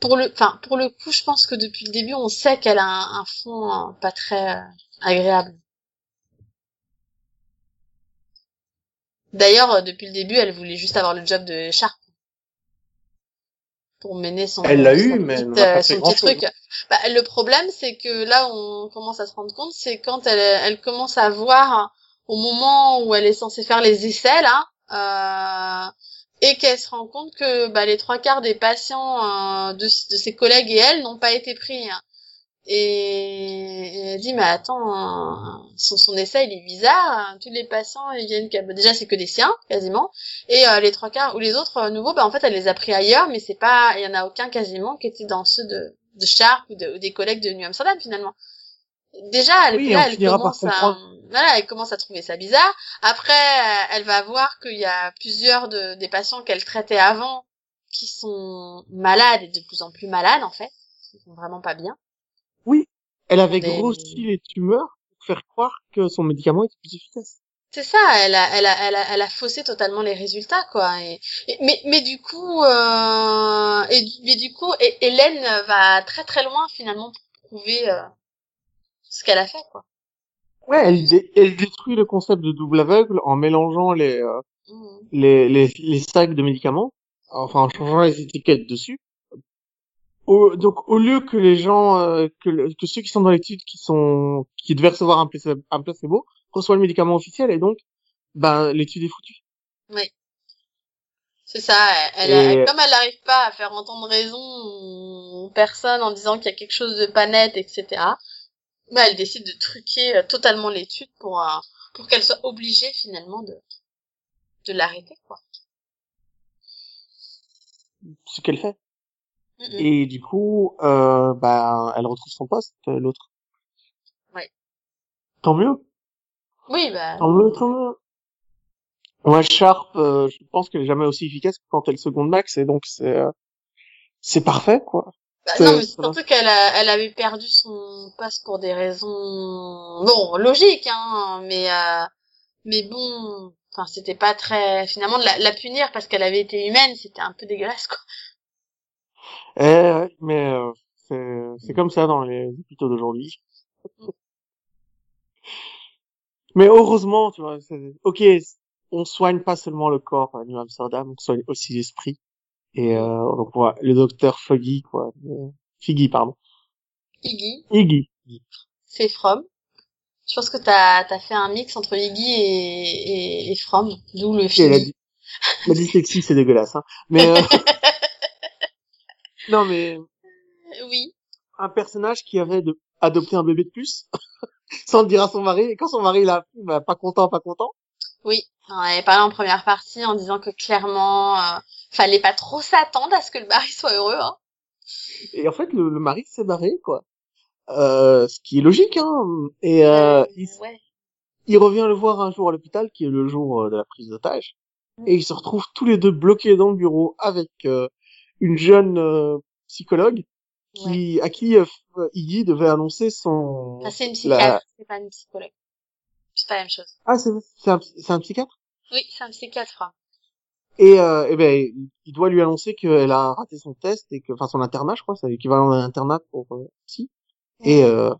pour le enfin pour le coup je pense que depuis le début on sait qu'elle a un, fond euh, pas très euh, agréable. D'ailleurs depuis le début elle voulait juste avoir le job de Sharp. Pour mener son elle l'a eu mais euh, son petit truc. Bah, le problème c'est que là on commence à se rendre compte c'est quand elle elle commence à voir au moment où elle est censée faire les essais là euh, et qu'elle se rend compte que bah, les trois quarts des patients euh, de, de ses collègues et elle n'ont pas été pris et elle dit mais attends son, son essai il est bizarre tous les patients ils viennent déjà c'est que des siens quasiment. Et euh, les trois quarts ou les autres euh, nouveaux bah en fait elle les a pris ailleurs mais c'est pas il y en a aucun quasiment qui était dans ceux de de Sharp ou, de, des collègues de New Amsterdam finalement. Déjà elle, elle commence à voilà elle commence à trouver ça bizarre après elle va voir qu'il y a plusieurs de, des patients qu'elle traitait avant qui sont malades et de plus en plus malades en fait ils sont vraiment pas bien oui, elle avait grossi les tumeurs pour faire croire que son médicament était plus efficace. C'est ça, elle a, elle a, elle a, elle a faussé totalement les résultats, quoi. Et, mais, mais du coup, euh, et, mais du coup, Hélène va très très loin finalement pour prouver euh, ce qu'elle a fait, quoi. Ouais, elle, elle détruit le concept de double aveugle en mélangeant les, euh, mmh. les, les, les sacs de médicaments enfin en changeant les étiquettes dessus. donc au lieu que les gens, euh, que, que, ceux qui sont dans l'étude, qui sont, qui devaient recevoir un placebo, un placebo, reçoivent le médicament officiel et donc, ben l'étude est foutue. Oui. C'est ça. Elle, comme elle n'arrive pas à faire entendre raison aux personnes en disant qu'il y a quelque chose de pas net, etc. Ben, elle décide de truquer euh, totalement l'étude pour euh, pour qu'elle soit obligée finalement de de l'arrêter quoi ce qu'elle fait. Et du coup, euh, bah, elle retrouve son poste, l'autre. Ouais. Tant mieux. Oui, bah. Tant mieux, tant mieux. Moi, Sharp, euh, je pense qu'elle est jamais aussi efficace que quand elle seconde Max, et donc c'est euh, c'est parfait, quoi. Bah, non, mais surtout qu'elle elle avait perdu son poste pour des raisons bon logiques, hein, mais mais bon, Enfin, c'était pas très finalement de la, punir parce qu'elle avait été humaine, c'était un peu dégueulasse quoi. Eh, mais euh, c'est c'est comme ça dans les hôpitaux d'aujourd'hui. mais heureusement, tu vois, ok, on soigne pas seulement le corps à New Amsterdam, on soigne aussi l'esprit. Et euh, donc voilà, le docteur Foggy quoi, Figgy pardon. Iggy. Iggy. C'est From. Je pense que t'as as fait un mix entre Iggy et, et, et From, d'où le film. La, la dyslexie, c'est dégueulasse. Hein. Mais euh... non, mais oui. Un personnage qui avait de... adopté un bébé de plus, sans le dire à son mari, et quand son mari l'a bah, pas content, pas content. Oui, on avait parlé en première partie en disant que clairement, euh, fallait pas trop s'attendre à ce que le mari soit heureux. Hein. Et en fait, le, le mari s'est barré, quoi. Euh, ce qui est logique, hein. Et euh, euh, il, il, revient le voir un jour à l'hôpital, qui est le jour euh, de la prise d'otage, et ils se retrouvent tous les deux bloqués dans le bureau avec une jeune psychologue qui à qui Iggy devait annoncer son. Ah, c'est une psychiatre, c'est pas une psychologue. C'est pas la même chose. Ah, c'est c'est un, un psychiatre? Oui, c'est un psychiatre. Et, euh, et ben, il doit lui annoncer qu'elle a raté son test et que, enfin, son internat, je crois, c'est l'équivalent d'un internat pour euh, psy. Et euh,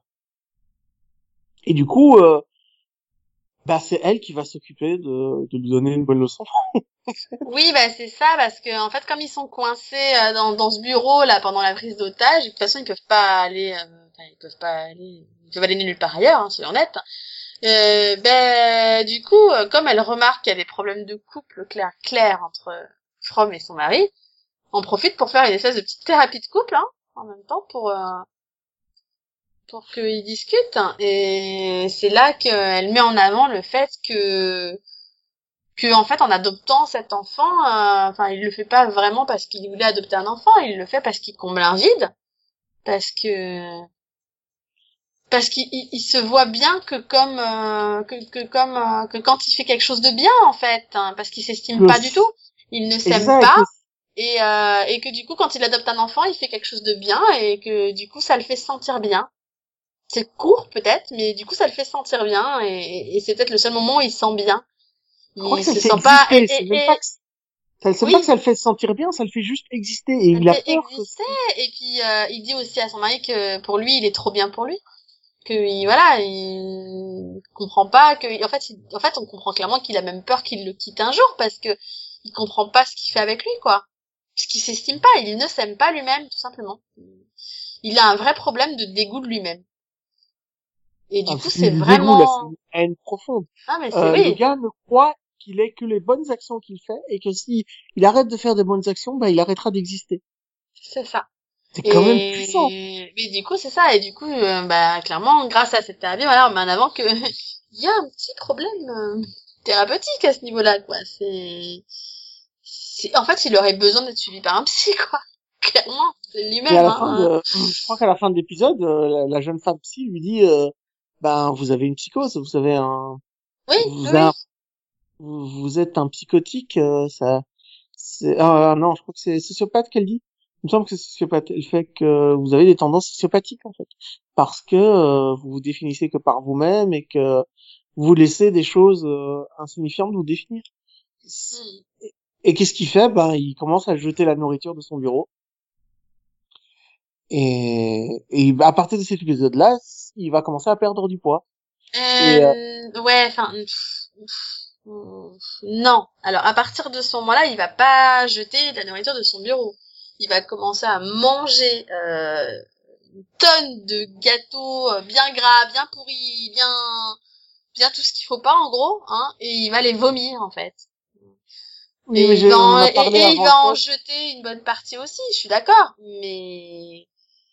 et du coup, euh, bah c'est elle qui va s'occuper de, de lui donner une bonne leçon. oui, bah c'est ça, parce que en fait, comme ils sont coincés euh, dans, dans ce bureau là pendant la prise d'otage, de toute façon ils peuvent pas aller, euh, ils peuvent pas aller, ils peuvent aller nulle part ailleurs, hein, soyons honnêtes. Euh, ben du coup, comme elle remarque qu'il y a des problèmes de couple clair clair entre From et son mari, on profite pour faire une espèce de petite thérapie de couple, hein, en même temps pour pour qu'ils discutent. Et c'est là qu'elle met en avant le fait que que en fait en adoptant cet enfant, euh, enfin il le fait pas vraiment parce qu'il voulait adopter un enfant, il le fait parce qu'il comble un vide, parce que parce qu'il il, se voit bien que comme euh, que, que comme euh, que quand il fait quelque chose de bien en fait, hein, parce qu'il s'estime pas du tout, il ne s'aime pas. Et, et que du coup, quand il adopte un enfant, il fait quelque chose de bien et que du coup, ça le fait sentir bien c'est court peut-être, mais du coup ça le fait sentir bien et, et c'est peut-être le seul moment où il se sent bien. Il je crois que ça se sent pas. Et. Ça, c'est pas que ça le fait sentir bien, ça le fait juste exister et il a peur. Exister et puis euh, il dit aussi à son mari que pour lui il est trop bien pour lui, que il, voilà il comprend pas que en fait en fait on comprend clairement qu'il a même peur qu'il le quitte un jour parce que il comprend pas ce qu'il fait avec lui quoi, parce qu'il s'estime pas, il ne s'aime pas lui-même tout simplement. Il a un vrai problème de dégoût de lui-même. Et du coup, c'est vraiment... une haine profonde. Ah, mais euh, oui. Le gars ne croit qu'il ait que les bonnes actions qu'il fait et que si il arrête de faire des bonnes actions, bah, il arrêtera d'exister. C'est ça. C'est quand même puissant. Mais du coup, c'est ça. Et du coup, euh, bah, clairement, grâce à cette thérapie, voilà, on met en avant que il y a un petit problème euh, thérapeutique à ce niveau-là, quoi. C'est, en fait, il aurait besoin d'être suivi par un psy, quoi. Clairement, c'est lui-même. Hein. je crois qu'à la fin de l'épisode, la, la, jeune femme psy lui dit, ben vous avez une psychose, vous avez un oui, vous, oui. vous, êtes un psychotique, euh, ça c'est ah, non, je crois que c'est sociopathe qu'elle dit. Il me semble que c'est. Elle fait que vous avez des tendances sociopathiques en fait, parce que euh, vous vous définissez que par vous-même et que vous laissez des choses euh, insignifiantes vous définir. Hmm. Et, qu'est-ce qu'il fait? Ben, il commence à jeter la nourriture de son bureau. Et, et à partir de cet épisode-là, il va commencer à perdre du poids. Euh, euh, ouais, enfin, Non. Alors à partir de ce moment-là, il va pas jeter de la nourriture de son bureau. Il va commencer à manger euh, une tonne de gâteaux euh, bien gras, bien pourris, bien bien tout ce qu'il faut pas en gros, hein, et il va les vomir en fait. Oui, et, il va, en, et, il va en jeter une bonne partie aussi, je suis d'accord, mais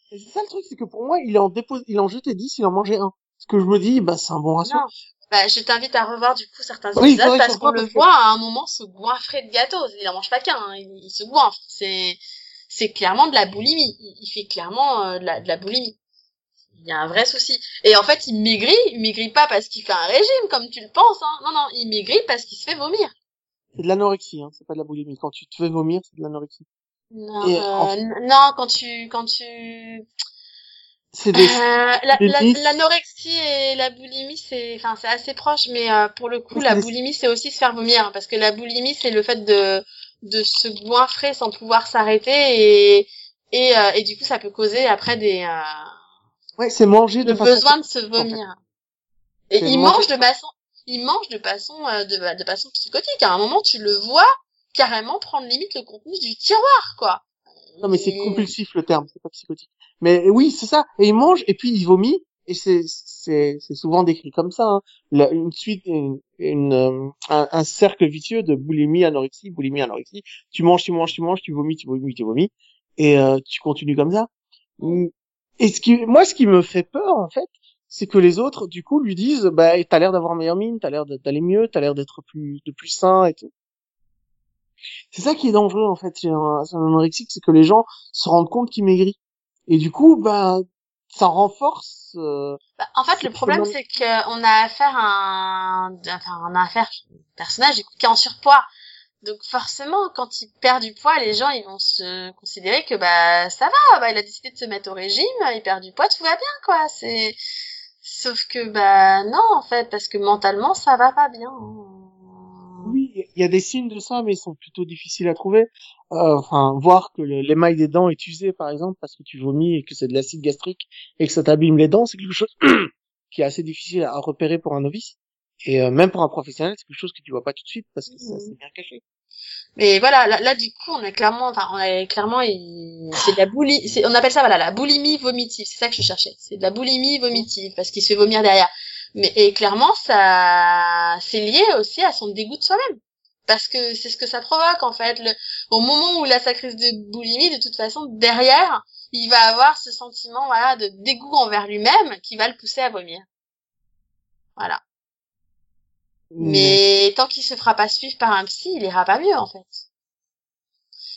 c'est ça le truc, c'est que pour moi, il en dépose, il en jetait 10, il en mangeait un. Ce que je me dis, bah, c'est un bon ratio. Bah, je t'invite à revoir du coup certains épisodes parce qu'on le voit à un moment se goinfrer de gâteaux. Il en mange pas qu'un, hein. il, se goinfre. C'est, c'est clairement de la boulimie. Il, fait clairement euh, de, la, de la boulimie. Il y a un vrai souci. Et en fait, il maigrit. Il maigrit pas parce qu'il fait un régime, comme tu le penses. Hein. Non, non, il maigrit parce qu'il se fait vomir. C'est de l'anorexie, hein. c'est pas de la boulimie. Quand tu te fais vomir, c'est de l'anorexie. Non, euh, non, quand tu, quand tu, c'est des... euh, l'anorexie et la boulimie c'est enfin c'est assez proche mais euh, pour le coup la boulimie c'est aussi se faire vomir parce que la boulimie c'est le fait de de se goinfrer sans pouvoir s'arrêter et et, euh, et du coup ça peut causer après des euh, ouais c'est manger de le besoin de se vomir. Et il mange de façon il mange de façon de, de façon psychotique. À un moment tu le vois carrément prendre limite le contenu du tiroir quoi. Non mais c'est compulsif le terme c'est pas psychotique. Mais oui, c'est ça. Et il mange et puis il vomit. Et c'est c'est souvent décrit comme ça. Hein. une suite, une, une euh, un, cercle vicieux de boulimie, anorexie, boulimie, anorexie. Tu manges, tu manges, tu manges, tu vomis, tu vomis, tu vomis, et euh, tu continues comme ça. Et ce qui, moi, ce qui me fait peur en fait, c'est que les autres, du coup, lui disent, bah, t'as l'air d'avoir meilleure mine, t'as l'air d'aller mieux, t'as l'air d'être plus, de plus sain et tout. C'est ça qui est dangereux en fait chez un, anorexique, c'est que les gens se rendent compte qu'il maigrit. Et du coup, bah, ça renforce. Euh, bah, en fait, le problème, c'est qu'on a affaire à un, enfin, on a affaire à un personnage qui est en surpoids. Donc forcément, quand il perd du poids, les gens ils vont se considérer que bah ça va, bah il a décidé de se mettre au régime, il perd du poids, tout va bien quoi. C'est sauf que bah non en fait parce que mentalement ça va pas bien. Oui, il y a des signes de ça, mais ils sont plutôt difficiles à trouver. Euh, enfin, voir que l'émail des dents est usé, par exemple, parce que tu vomis et que c'est de l'acide gastrique et que ça t'abîme les dents, c'est quelque chose qui est assez difficile à repérer pour un novice. Et euh, même pour un professionnel, c'est quelque chose que tu vois pas tout de suite parce que ça c'est bien caché. Mais voilà, là, du coup, on est clairement, enfin, on est clairement, c'est de la boulimie, on appelle ça voilà la boulimie vomitive. C'est ça que je cherchais. C'est de la boulimie vomitive parce qu'il se fait vomir derrière. Mais et clairement, ça, c'est lié aussi à son dégoût de soi-même. Parce que c'est ce que ça provoque en fait. Le, au moment où il a sa crise de boulimie, de toute façon, derrière, il va avoir ce sentiment voilà de dégoût envers lui-même qui va le pousser à vomir. Voilà. Mais tant qu'il se fera pas suivre par un psy, il ira pas mieux en fait.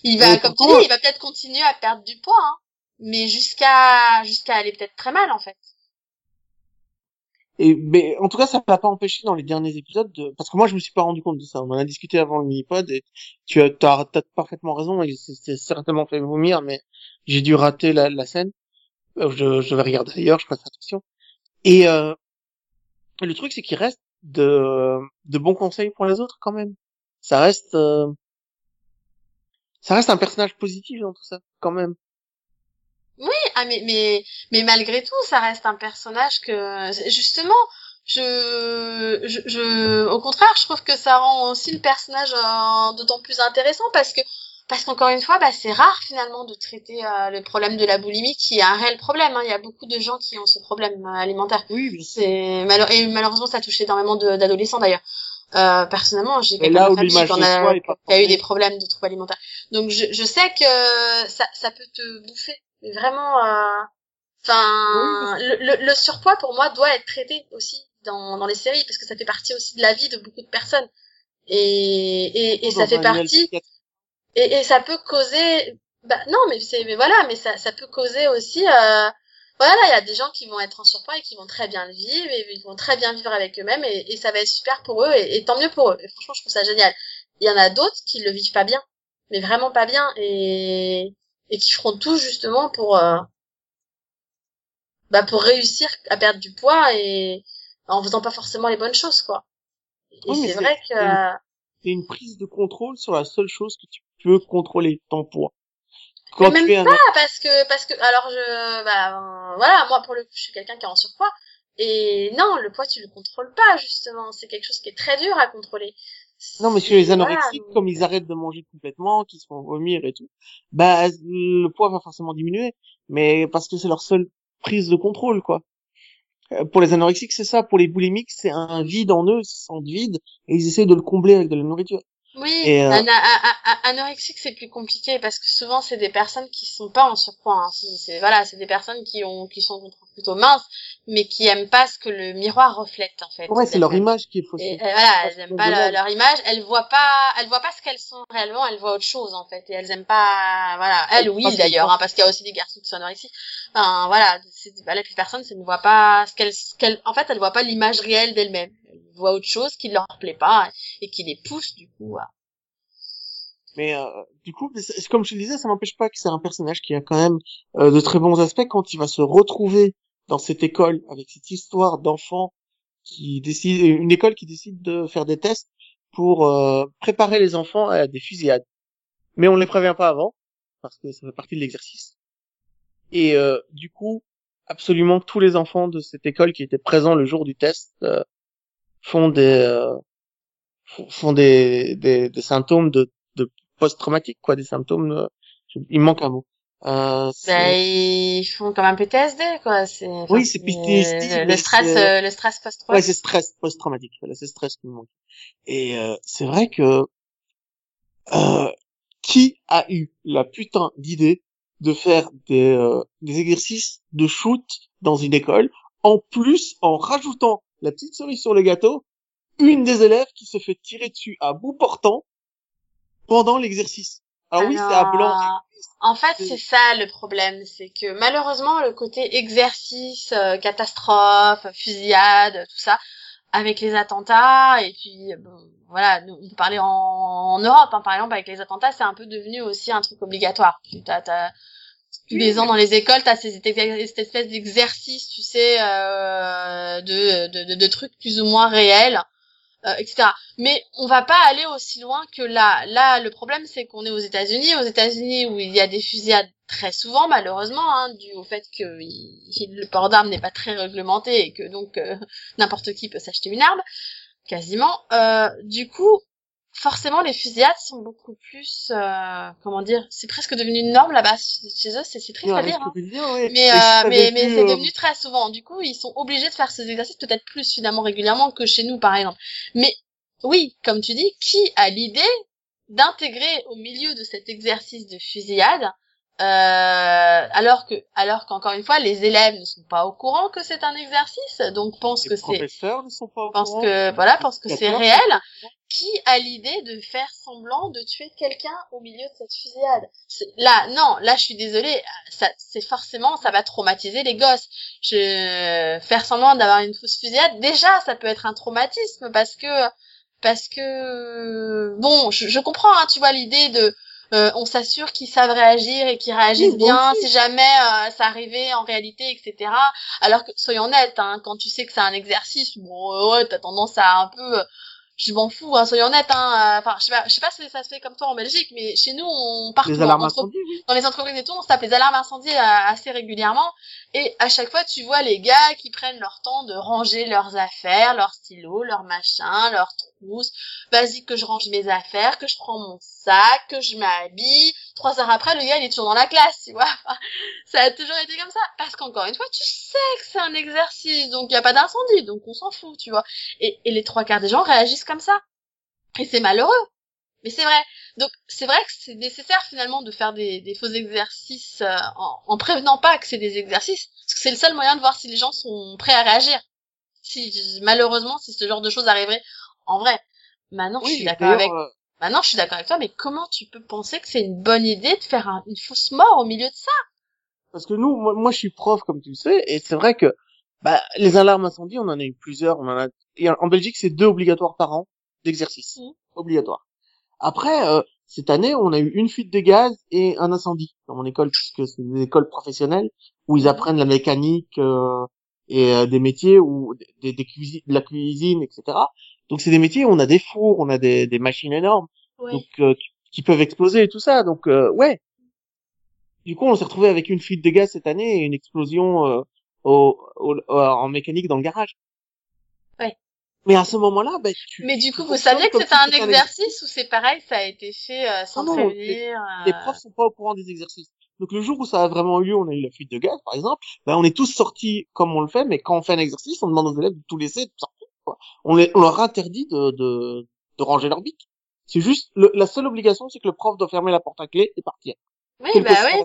Il va, comme tu dis, il va peut-être continuer à perdre du poids, hein, mais jusqu'à jusqu'à aller peut-être très mal en fait. Et mais en tout cas, ça m'a pas empêché dans les derniers épisodes de... parce que moi je me suis pas rendu compte de ça. On en a discuté avant le mini-pod et tu as, as, parfaitement raison. Il s'est certainement fait vomir, mais j'ai dû rater la, la scène. Euh, je, je vais regarder ailleurs, je fasse attention. Et euh, le truc, c'est qu'il reste de, de bons conseils pour les autres quand même. Ça reste, euh, ça reste un personnage positif dans tout ça quand même. Oui, ah mais mais mais malgré tout, ça reste un personnage que justement, je, je, je au contraire, je trouve que ça rend aussi le personnage euh, d'autant plus intéressant parce que parce qu'encore une fois, bah, c'est rare finalement de traiter euh, le problème de la boulimie qui est un réel problème. Hein. Il y a beaucoup de gens qui ont ce problème euh, alimentaire. Oui, C'est et malheureusement ça touche énormément d'adolescents d'ailleurs. Euh, personnellement, j'ai quelqu'un a eu des problèmes de troubles alimentaires. Donc je, je sais que ça, ça peut te bouffer vraiment euh, enfin le, le, surpoids pour moi doit être traité aussi dans, dans les séries parce que ça fait partie aussi de la vie de beaucoup de personnes. Et et, et ça fait partie et, et ça peut causer bah non mais c'est mais voilà mais ça ça peut causer aussi euh, voilà il y a des gens qui vont être en surpoids et qui vont très bien le vivre et ils vont très bien vivre avec eux-mêmes et, et, ça va être super pour eux et, et, tant mieux pour eux. Et franchement je trouve ça génial. Il y en a d'autres qui le vivent pas bien mais vraiment pas bien et et qui feront tout justement pour euh, bah pour réussir à perdre du poids et en faisant pas forcément les bonnes choses quoi. Et c'est vrai que c'est une prise de contrôle sur la seule chose que tu peux contrôler ton poids. Quand même pas parce que parce que alors je bah voilà moi pour le coup je suis quelqu'un qui est en surpoids Et non, le poids, tu le contrôles pas, justement. C'est quelque chose qui est très dur à contrôler. Non, mais chez les anorexiques, comme ils arrêtent de manger complètement, qu'ils se font vomir et tout, bah, le poids va forcément diminuer. Mais parce que c'est leur seule prise de contrôle, quoi. Euh, pour les anorexiques, c'est ça. Pour les boulimiques, c'est un vide en eux, ils se sentent vides, et ils essaient de le combler avec de la nourriture. Oui, euh... anorexique c'est plus compliqué parce que souvent c'est des personnes qui sont pas en surpoids. Hein. C'est voilà, c'est des personnes qui ont qui sont plutôt minces, mais qui aiment pas ce que le miroir reflète en fait. Ouais, c'est leur image qui est faussée. Et, voilà, elles aiment pas leur image. Elles voient pas, elles voient pas ce qu'elles sont réellement. Elles voient autre chose en fait. Et elles aiment pas, voilà. Elles oui d'ailleurs, hein, parce qu'il y a aussi des garçons qui sont anorexiques. Enfin voilà, voilà, les personnes, ça ne voient pas ce qu'elles, qu'elles, en fait, elles voient pas l'image réelle d'elles-mêmes voient autre chose qui leur plaît pas et qui les pousse du coup à... Mais euh, du coup, comme je le disais, ça n'empêche pas que c'est un personnage qui a quand même euh, de très bons aspects quand il va se retrouver dans cette école avec cette histoire d'enfants qui décide, une école qui décide de faire des tests pour euh, préparer les enfants à des fusillades. Mais on les prévient pas avant parce que ça fait partie de l'exercice. Et euh, du coup, absolument tous les enfants de cette école qui étaient présents le jour du test euh, font des euh, font des, des, des symptômes de, de post-traumatique quoi des symptômes euh, il manque un mot. Euh, bah, ils font comme un PTSD quoi c'est oui c'est PTSD le, stress euh, le stress post-traumatique. ouais c'est stress post-traumatique voilà c'est stress qui me manque. Et euh, c'est vrai que euh, qui a eu la putain d'idée de faire des, euh, des exercices de shoot dans une école en plus en rajoutant la petite cerise sur le gâteau, une des élèves qui se fait tirer dessus à bout portant pendant l'exercice. Alors, oui, c'est à blanc. En fait, c'est ça le problème, c'est que malheureusement le côté exercice, euh, catastrophe, fusillade, tout ça, avec les attentats et puis bon, voilà, on peut parler en, Europe, hein, par exemple, avec les attentats, c'est un peu devenu aussi un truc obligatoire. T'as, t'as, tous les ans dans les écoles, t'as ces, cette espèce d'exercice, tu sais, euh, de, de, de, trucs plus ou moins réels, euh, etc. Mais on va pas aller aussi loin que là. Là, le problème, c'est qu'on est aux États-Unis, aux États-Unis où il y a des fusillades très souvent, malheureusement, hein, dû au fait que le port d'armes n'est pas très réglementé et que donc euh, n'importe qui peut s'acheter une arme, quasiment. Euh, du coup, forcément les fusillades sont beaucoup plus euh, comment dire c'est presque devenu une norme là-bas chez eux c'est triste à dire, hein. mais euh, mais mais c'est euh, devenu très souvent. Du coup ils sont obligés de faire ces exercices peut-être plus finalement régulièrement que chez nous par exemple. Mais oui comme tu dis qui a l'idée d'intégrer au milieu de cet exercice de fusillade euh, alors que, alors qu'encore une fois, les élèves ne sont pas au courant que c'est un exercice, donc pensent que c'est, ne sont pas au pensent que, voilà, pensent que c'est réel. Qui a l'idée de faire semblant de tuer quelqu'un au milieu de cette fusillade Là, non, là, je suis désolée, ça, c'est forcément, ça va traumatiser les gosses. Je faire semblant d'avoir une fausse fusillade, déjà, ça peut être un traumatisme parce que, parce que, bon, je, je comprends, hein, tu vois, l'idée de euh, on s'assure qu'ils savent réagir et qu'ils réagissent bien si jamais euh, ça arrivait en réalité, etc. Alors que soyons honnêtes, hein, quand tu sais que c'est un exercice, bon, euh, ouais, t'as tendance à un peu je m'en fous, hein, soyons honnêtes. Hein, enfin, je sais pas, je sais pas si ça se fait comme toi en Belgique, mais chez nous, on part les alarmes incendies, dans les entreprises et tout, on se tape les alarmes incendies assez régulièrement. Et à chaque fois, tu vois les gars qui prennent leur temps de ranger leurs affaires, leurs stylos, leurs machins, leurs trousses. Vas-y que je range mes affaires, que je prends mon sac, que je m'habille. Trois heures après, le gars, il est toujours dans la classe, tu vois. ça a toujours été comme ça. Parce qu'encore une fois, tu sais que c'est un exercice, donc il n'y a pas d'incendie, donc on s'en fout, tu vois. Et, et les trois quarts des gens réagissent comme ça. Et c'est malheureux. Mais c'est vrai. Donc c'est vrai que c'est nécessaire finalement de faire des, des faux exercices euh, en, en, prévenant pas que c'est des exercices, parce que c'est le seul moyen de voir si les gens sont prêts à réagir. Si malheureusement si ce genre de choses arriverait en vrai. Maintenant je suis d'accord avec. Euh, Maintenant je suis d'accord avec toi, mais comment tu peux penser que c'est une bonne idée de faire une fausse mort au milieu de ça? Parce que nous, moi, moi, je suis prof comme tu le sais, et c'est vrai que bah, les alarmes incendie, on en a eu plusieurs. On en a en Belgique, c'est deux obligatoires par an d'exercice, mmh. obligatoire. Après, euh, cette année, on a eu une fuite de gaz et un incendie dans mon école, puisque c'est une école professionnelle où ils apprennent la mécanique euh, et euh, des métiers ou des, des cuisines, de la cuisine, etc. Donc c'est des métiers où on a des fours, on a des, des machines énormes, donc qui, peuvent exploser et tout ça. Donc ouais. Du coup, on s'est retrouvé avec une fuite de gaz cette année et une explosion au, en mécanique dans le garage. Ouais. Mais à ce moment-là, bah, tu, Mais du coup, vous saviez que c'était un exercice ou c'est pareil, ça a été fait euh, sans prévenir. Les, euh... les profs sont pas au courant des exercices. Donc le jour où ça a vraiment eu lieu, on a eu la fuite de gaz, par exemple, ben, on est tous sortis comme on le fait, mais quand on fait un exercice, on demande aux élèves de tout laisser, de sortir. Quoi. On, les, on leur interdit de, de, de ranger leur bic. C'est juste la seule obligation, c'est que le prof doit fermer la porte à clé et partir. Oui, bah oui.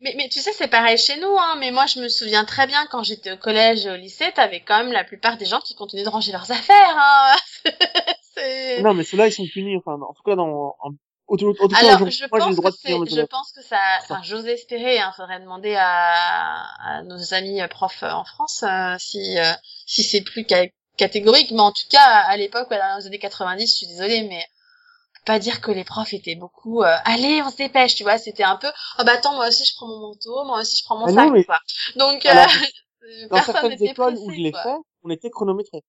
Mais, mais tu sais, c'est pareil chez nous, hein. Mais moi, je me souviens très bien quand j'étais au collège et au lycée, t'avais quand même la plupart des gens qui continuaient de ranger leurs affaires, hein. non, mais ceux-là, ils sont punis. Enfin, en tout cas, dans, en, Alors, je, pense que je pense que ça, enfin, j'ose espérer, hein, faudrait demander à, à nos amis profs en France euh, si euh, si c'est plus catégorique, mais en tout cas, à l'époque, dans les années 90, je suis désolée, mais pas dire que les profs étaient beaucoup euh, allez on se dépêche tu vois c'était un peu oh bah attends moi aussi je prends mon manteau moi aussi je prends mon ah sac quoi. Donc euh, dans certaines écoles où je l'ai fait on était chronométré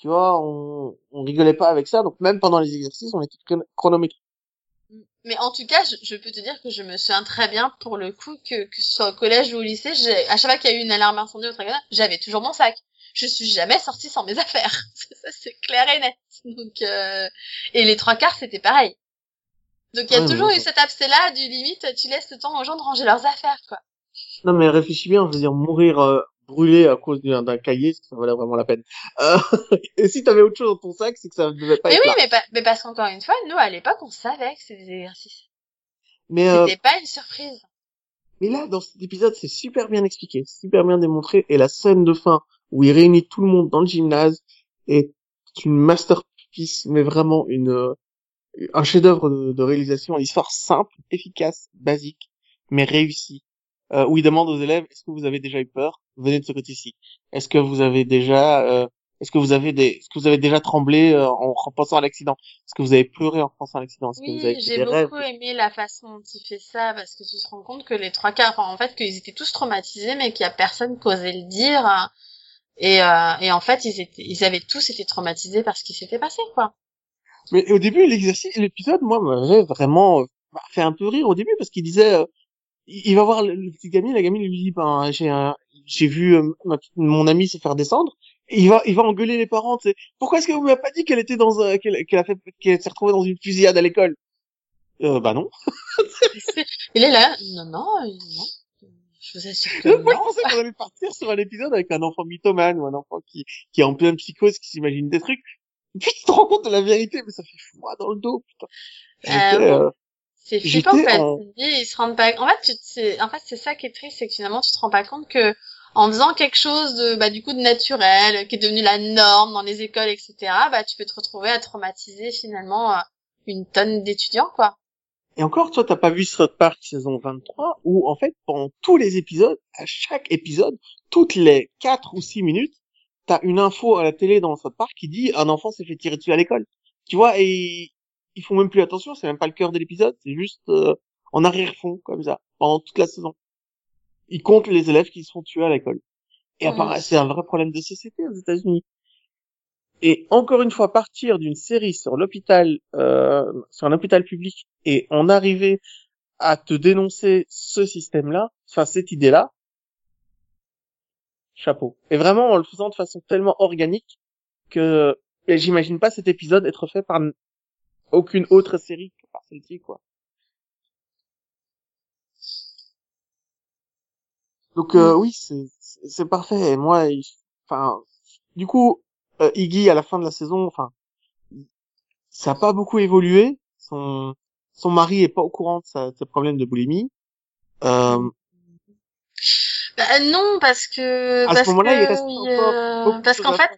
tu vois on, on rigolait pas avec ça donc même pendant les exercices on était chronométré mais en tout cas, je, je, peux te dire que je me souviens très bien pour le coup que, que ce soit au collège ou au lycée, à chaque fois qu'il y a eu une alarme incendie au j'avais toujours mon sac. Je suis jamais sortie sans mes affaires. ça, c'est clair et net. Donc, euh... et les trois quarts, c'était pareil. Donc, il y a toujours eu cet abcès-là du limite, tu laisses le temps aux gens de ranger leurs affaires, quoi. Non, mais réfléchis bien, je veux dire, mourir euh, brûlé à cause d'un cahier, ça valait vraiment la peine. Euh, et si t'avais autre chose dans ton sac, c'est que ça ne devait pas mais être oui, Mais, mais parce qu'encore une fois, nous, à l'époque, on savait que c'était des exercices. Mais euh... C'était pas une surprise. Mais là, dans cet épisode, c'est super bien expliqué, super bien démontré, et la scène de fin où il réunit tout le monde dans le gymnase est une mais vraiment une euh, un chef-d'œuvre de, réalisation, une histoire simple, efficace, basique, mais réussie. Euh, où il demande aux élèves est-ce que vous avez déjà eu peur? Venez de ce côté-ci. Est-ce que vous avez déjà euh, est-ce que vous avez des est-ce que vous avez déjà tremblé euh, en, pensant à l'accident? Est-ce que vous avez pleuré en pensant à l'accident? Oui, j'ai beaucoup aimé la façon dont il fait ça parce que tu te rends compte que les trois quarts, en fait, qu'ils étaient tous traumatisés, mais qu'il y a personne qui osait le dire. Et, euh, et en fait, ils, étaient, ils avaient tous été traumatisés par ce qui s'était passé, quoi. Mais au début, l'exercice, l'épisode, moi, m'avait vraiment fait un peu rire au début parce qu'il disait, euh, il va voir le, petit gamine, la gamine lui dit, ben, j'ai j'ai vu euh, mon ami se faire descendre. Et il va, il va engueuler les parents. Tu sais, Pourquoi est-ce que vous m'avez pas dit qu'elle était dans, qu'elle, qu'elle a fait, qu'elle s'est retrouvée dans une fusillade à l'école? Euh, Bah non. il est là. Non, non, non. Je vous assure que Moi, je pensais qu'on allait partir sur un épisode avec un enfant mythomane ou un enfant qui, qui est en pleine psychose, qui s'imagine des trucs. Puis tu te rends compte de la vérité, mais ça fait froid dans le dos, putain. Euh, euh, c'est flippant, en fait. En... Ils se rendent pas, en fait, tu c'est, en fait, c'est ça qui est triste, c'est que finalement, tu te rends pas compte que, en faisant quelque chose de, bah, du coup, de naturel, qui est devenu la norme dans les écoles, etc., bah, tu peux te retrouver à traumatiser, finalement, euh, une tonne d'étudiants, quoi. Et encore, toi, t'as pas vu South Park saison 23, où, en fait, pendant tous les épisodes, à chaque épisode, toutes les 4 ou 6 minutes, t'as une info à la télé dans South Park qui dit un enfant s'est fait tirer dessus à l'école. Tu vois, et ils font même plus attention, c'est même pas le cœur de l'épisode, c'est juste euh, en arrière-fond, comme ça, pendant toute la saison. Ils comptent les élèves qui se font tuer à l'école. Et apparemment, c'est un vrai problème de société aux États-Unis. Et encore une fois, partir d'une série sur l'hôpital, euh, sur un hôpital public, et en arriver à te dénoncer ce système-là, enfin cette idée-là, chapeau. Et vraiment en le faisant de façon tellement organique que j'imagine pas cet épisode être fait par aucune autre série que par celle-ci, quoi. Donc euh, oui, c'est c'est parfait. Et moi, enfin, du coup, euh, Iggy à la fin de la saison, enfin, ça a pas beaucoup évolué. Son son mari est pas au courant de sa, ses problèmes de boulimie. Euh, bah, non, parce que à parce ce moment-là, il reste euh, parce qu'en fait,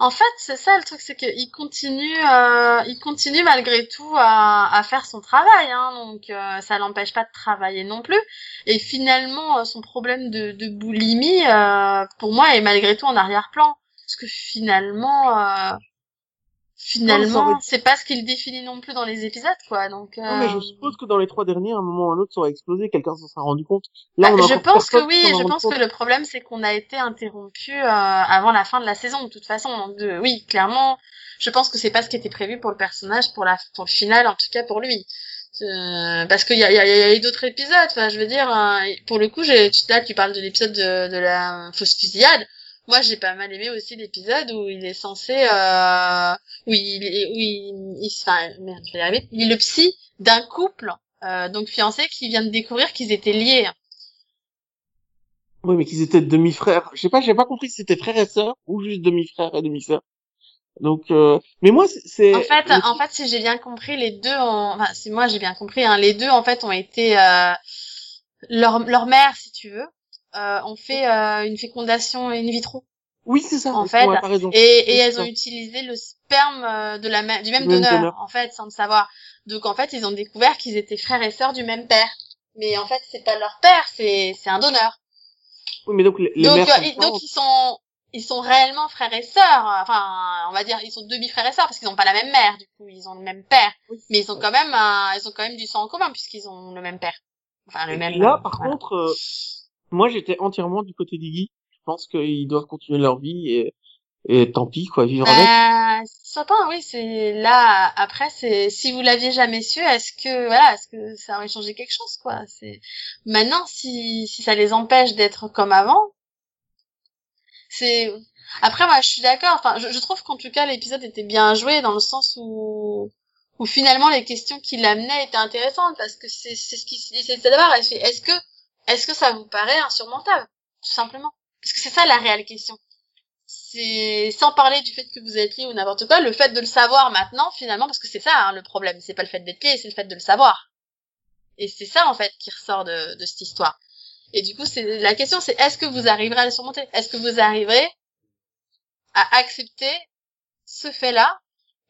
en fait, c'est ça le truc, c'est qu'il continue, euh, il continue malgré tout à, à faire son travail, hein, donc euh, ça l'empêche pas de travailler non plus. Et finalement, son problème de, de boulimie, pour moi, est malgré tout en arrière-plan parce que finalement euh, finalement c'est pas ce qu'il définit non plus dans les épisodes quoi. Donc euh... non, mais je euh, suppose que dans les trois derniers à un moment ou un autre ça aurait explosé quelqu'un s'en sera rendu compte. Là bah, je pense que oui je pense que le problème c'est qu'on a été interrompu euh, avant la fin de la saison de toute façon. Donc de... oui clairement je pense que c'est pas ce qui était prévu pour le personnage pour la pour le final en tout cas pour lui. Euh, parce qu'il y a, y, a, y a eu d'autres épisodes. Enfin, je veux dire, hein, pour le coup, là, tu parles de l'épisode de, de la fausse fusillade. Moi, j'ai pas mal aimé aussi l'épisode où il est censé, euh, où il, où il, il, enfin, merde, je vais y arriver. Il est le psy d'un couple, euh, donc fiancé, qui vient de découvrir qu'ils étaient liés. Oui, mais qu'ils étaient demi-frères. Je sais pas, j'ai pas compris si c'était frères et sœurs ou juste demi-frères et demi-sœurs. Donc, euh... mais moi, c'est. En fait, en fait, si j'ai bien compris, les deux ont, enfin, si moi j'ai bien compris, hein, les deux en fait ont été euh... leur leur mère, si tu veux, euh, ont fait euh, une fécondation in vitro. Oui, c'est ça. En fait, et, et elles ont utilisé le sperme euh, de la même, du même, donneur, donneur, en fait, sans le savoir. Donc en fait, ils ont découvert qu'ils étaient frères et sœurs du même père. Mais en fait, c'est pas leur père, c'est c'est un donneur. Oui, mais donc les, les donc, mères euh, donc ils sont ils sont réellement frères et sœurs. Enfin, on va dire ils sont demi frères et sœurs parce qu'ils n'ont pas la même mère. Du coup, ils ont le même père, oui. mais ils ont quand même ils ont quand même du sang en commun puisqu'ils ont le même père. Enfin, le et même. Là, par voilà. contre, euh, moi j'étais entièrement du côté d'Iggy. Je pense qu'ils doivent continuer leur vie et et tant pis quoi, vivre avec. Euh, pas, oui, c'est là. Après, c'est si vous l'aviez jamais su, est-ce que voilà, est-ce que ça aurait changé quelque chose quoi? C'est maintenant si si ça les empêche d'être comme avant, c'est après moi je suis d'accord. Enfin, je, je trouve qu'en tout cas l'épisode était bien joué dans le sens où où finalement les questions qu'il amenait étaient intéressantes parce que c'est c'est ce qu'il essaie d'abord. Est-ce que est-ce que ça vous paraît insurmontable tout simplement? Parce que c'est ça la réelle question. C'est sans parler du fait que vous êtes lié ou n'importe quoi, le fait de le savoir maintenant finalement, parce que c'est ça hein, le problème, c'est pas le fait d'être lié, c'est le fait de le savoir. Et c'est ça en fait qui ressort de, cette histoire. Et du coup, la question, c'est est-ce que vous arriverez à le surmonter? Est-ce que vous arriverez à accepter ce fait-là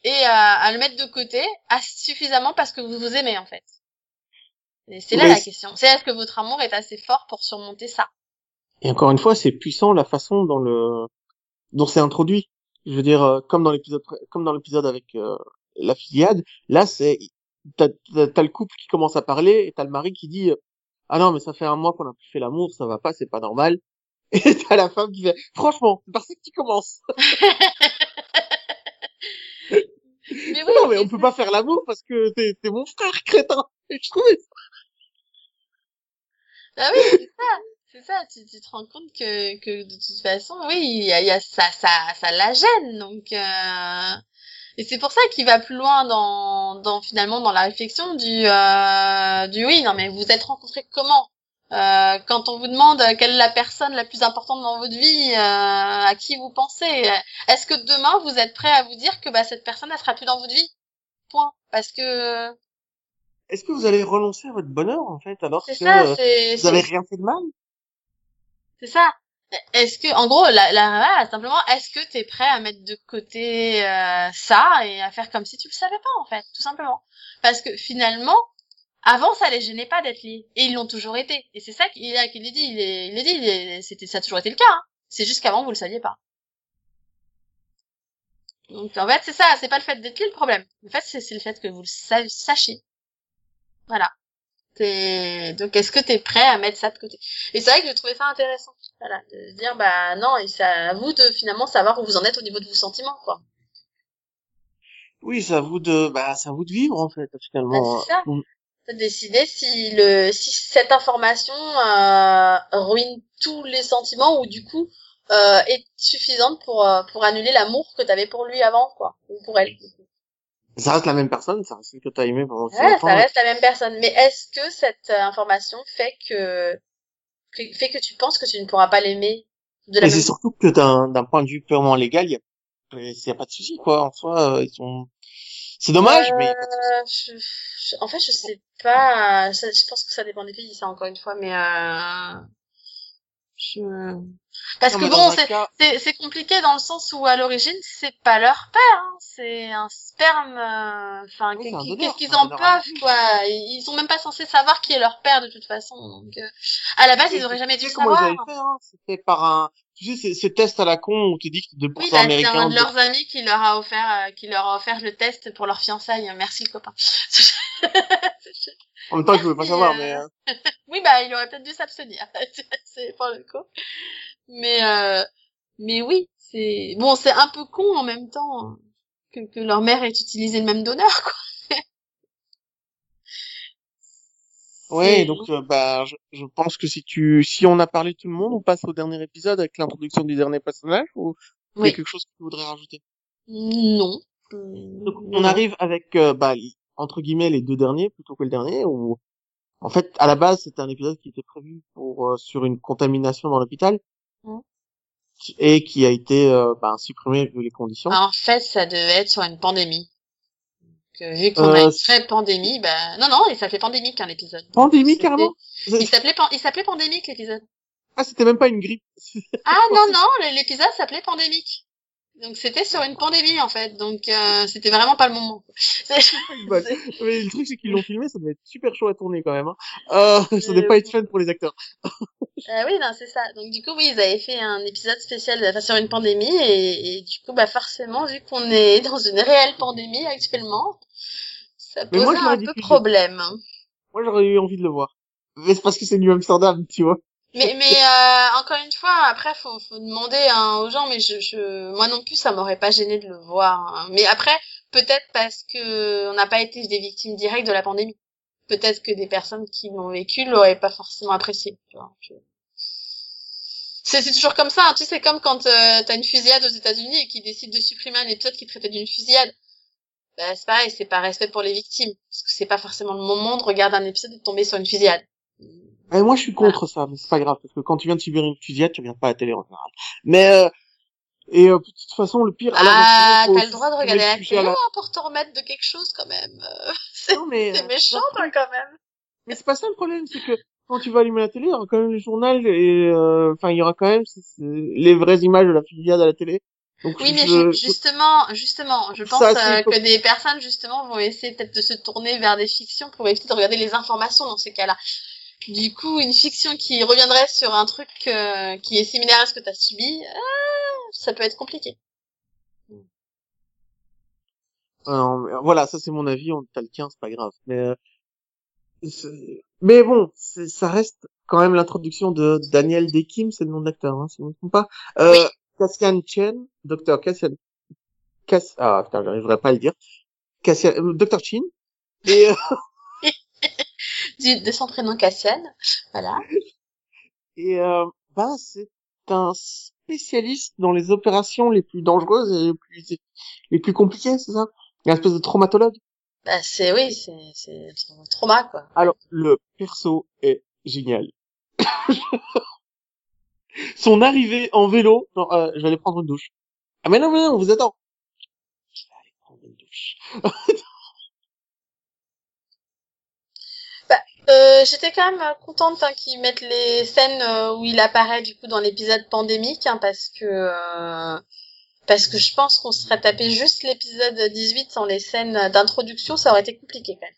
et à, le mettre de côté suffisamment parce que vous vous aimez en fait? Et c'est là Mais la question. C'est est-ce que votre amour est assez fort pour surmonter ça? Et encore une fois, c'est puissant la façon dont le dont c'est introduit. Je veux dire, euh, comme dans l'épisode, comme dans l'épisode avec euh, la filiade, là c'est t'as, t'as, le couple qui commence à parler et t'as le mari qui dit ah non mais ça fait un mois qu'on a plus fait l'amour, ça va pas, c'est pas normal. Et t'as la femme qui fait franchement, c'est parce que tu commences. mais oui, non mais on peut pas faire l'amour parce que t'es mon frère crétin. Je trouvais ça. Ah oui, c'est ça. C'est ça, tu, te rends compte que, que de toute façon, oui, il y a, y a ça, ça, ça la gêne, donc euh... et c'est pour ça qu'il va plus loin dans, dans finalement dans la réflexion du, euh, du oui, non mais vous êtes rencontrés comment? Euh, Quand on vous demande quelle est la personne la plus importante dans votre vie, euh, à qui vous pensez, est-ce que demain vous êtes prêt à vous dire que bah cette personne elle sera plus dans votre vie? Point, parce que est-ce que vous allez renoncer à votre bonheur en fait alors que ça, vous avez rien fait de mal? C'est ça. Est-ce que, en gros, la, la simplement, est-ce que t'es prêt à mettre de côté euh, ça et à faire comme si tu le savais pas, en fait, tout simplement? Parce que finalement, avant, ça les gênait pas d'être liés, et ils l'ont toujours été. Et c'est ça qu'il qu'il dit, il est, il est dit, il c'était, ça a toujours été le cas. Hein. C'est juste qu'avant, vous le saviez pas. Donc en fait, c'est ça, c'est pas le fait d'être lié le problème. En fait, c'est le fait que vous le sachiez. Voilà. Donc, est-ce que tu es prêt à mettre ça de côté? Et c'est vrai que j'ai trouvé ça intéressant, voilà, de se dire, bah non, et c'est à vous de finalement savoir où vous en êtes au niveau de vos sentiments, quoi. Oui, c'est à vous de, bah, c'est à vous de vivre en fait, finalement. Bah, c'est ça. Mm. De décider si le, si cette information euh, ruine tous les sentiments ou du coup euh, est suffisante pour euh, pour annuler l'amour que tu avais pour lui avant, quoi, ou pour elle. Ça reste la même personne, ça reste ce que t'as aimé pendant ouais, ça reste la même personne. Mais est-ce que cette euh, information fait que, que, fait que tu penses que tu ne pourras pas l'aimer de la Mais c'est surtout que d'un point de vue purement légal, il y a, y a pas de souci quoi. En soi, euh, ils sont. C'est dommage, euh, mais. Je, je, en fait, je sais pas. Ça, je pense que ça dépend des pays, ça encore une fois, mais. Euh... Je... Parce non, que bon, c'est cas... c'est compliqué dans le sens où à l'origine c'est pas leur père, hein. c'est un sperme. Enfin, euh, oui, qu'est-ce qu'ils en peuvent quoi Ils sont même pas censés savoir qui est leur père de toute façon. Donc euh, à la base ils auraient jamais dû savoir. Hein. C'était par un, tu sais, ce test à la con où tu dis que de oui, bah, américain. C'est un de leurs amis qui leur a offert, euh, qui leur a offert le test pour leur fiançailles. Merci copain. en même temps, je voulais pas savoir, mais. Euh... oui, bah, il aurait peut-être dû s'abstenir. c'est pour le coup. Mais euh, mais oui, c'est bon, c'est un peu con en même temps que, que leur mère ait utilisé le même donneur, quoi. Ouais, donc euh, bah je, je, pense que si tu si on a parlé tout le monde, on passe au dernier épisode avec l'introduction du dernier personnage ou il y a quelque chose que tu voudrais rajouter? Non. Donc on arrive avec euh, bah entre guillemets les deux derniers plutôt que le dernier ou en fait à la base c'était un épisode qui était prévu pour euh, sur une contamination dans l'hôpital et qui a été bah, supprimé vu les conditions. En fait, ça devait être sur une pandémie vu qu'on a une vraie pandémie, bah non non, il s'appelait pandémique un épisode. Pandémique carrément. Il s'appelait il s'appelait pandémique l'épisode. Ah c'était même pas une grippe. ah non non, l'épisode s'appelait pandémique. Donc c'était sur une pandémie en fait, donc euh, c'était vraiment pas le moment. mais le truc c'est qu'ils l'ont filmé, ça devait être super chaud à tourner quand même. Hein. Euh, ça devait pas être fun pour les acteurs. euh, oui non c'est ça. Donc du coup oui ils avaient fait un épisode spécial enfin, sur une pandémie et, et du coup bah forcément vu qu'on est dans une réelle pandémie actuellement, ça pose un peu problème. Moi j'aurais eu envie de le voir. Mais c'est parce que c'est New Amsterdam tu vois. Mais, mais euh, encore une fois, après, faut, faut demander hein, aux gens. Mais je, je, moi non plus, ça m'aurait pas gêné de le voir. Hein. Mais après, peut-être parce que on n'a pas été des victimes directes de la pandémie. Peut-être que des personnes qui l'ont vécu l'auraient pas forcément apprécié. Tu vois. C'est, c'est toujours comme ça. Hein. Tu sais, comme quand euh, t'as une fusillade aux États-Unis et qu'ils décident de supprimer un épisode qui traitait d'une fusillade. Bah, c'est pareil, c'est pas respect pour les victimes, parce que c'est pas forcément le moment de regarder un épisode et de tomber sur une fusillade. Et moi, je suis contre ça, mais c'est pas grave, parce que quand tu viens de subir une fusillade, tu viens pas à la télé en général. Mais, euh, et euh, de toute façon, le pire... Ah, t'as le droit de regarder la télé hein, pour te remettre de quelque chose, quand même. c'est euh, méchant, toi, quand même. Mais c'est pas ça le problème, c'est que quand tu vas allumer la télé, il y aura quand même le journal, et euh, enfin, il y aura quand même les vraies images de la fusillade à la télé. Donc, oui, mais justement, justement, je pense que des personnes justement vont essayer peut-être de se tourner vers des fictions pour éviter de regarder les informations dans ces cas-là. Du coup, une fiction qui reviendrait sur un truc euh, qui est similaire à ce que tu as subi, euh, ça peut être compliqué. voilà, ça c'est mon avis, on t'as le tien, c'est pas grave. Mais euh, mais bon, ça reste quand même l'introduction de Daniel Dekim, c'est le nom de l'acteur, hein, si je ne me trompe pas. Euh, oui. Cassian Chen, docteur Cassian, Cass... ah putain, j'arriverai pas à le dire. Cassian, euh, docteur Chin. Et de son prénom Cassian, voilà. Et euh, bah c'est un spécialiste dans les opérations les plus dangereuses et les plus les plus compliquées, c'est ça? Une espèce de traumatologue. Bah c'est oui, c'est c'est trauma quoi. Alors le perso est génial. Son arrivée en vélo, non, euh, j'allais prendre une douche. Ah mais non mais non, on vous attend. Je vais aller prendre une douche. Euh, j'étais quand même contente hein, qu'ils mettent les scènes euh, où il apparaît du coup dans l'épisode pandémique hein, parce que parce que je pense qu'on serait tapé juste l'épisode 18 sans les scènes d'introduction, ça aurait été compliqué quand même.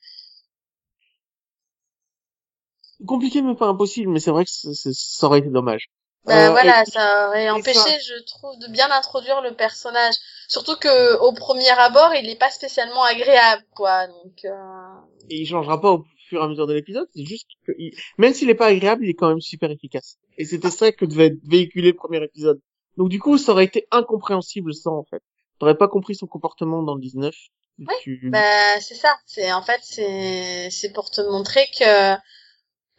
Compliqué mais pas impossible, mais c'est vrai que ça aurait été dommage. Ben voilà, ça aurait empêché, je trouve, de bien introduire le personnage. Surtout que au premier abord, il n'est pas spécialement agréable, quoi. Donc. Et il changera pas au fur et à mesure de l'épisode, c'est juste que, même s'il est pas agréable, il est quand même super efficace. Et c'était ça que devait véhiculer le premier épisode. Donc du coup, ça aurait été incompréhensible sans, en fait. T'aurais pas compris son comportement dans le 19. Oui, bah, c'est ça. C'est, en fait, c'est, c'est pour te montrer que,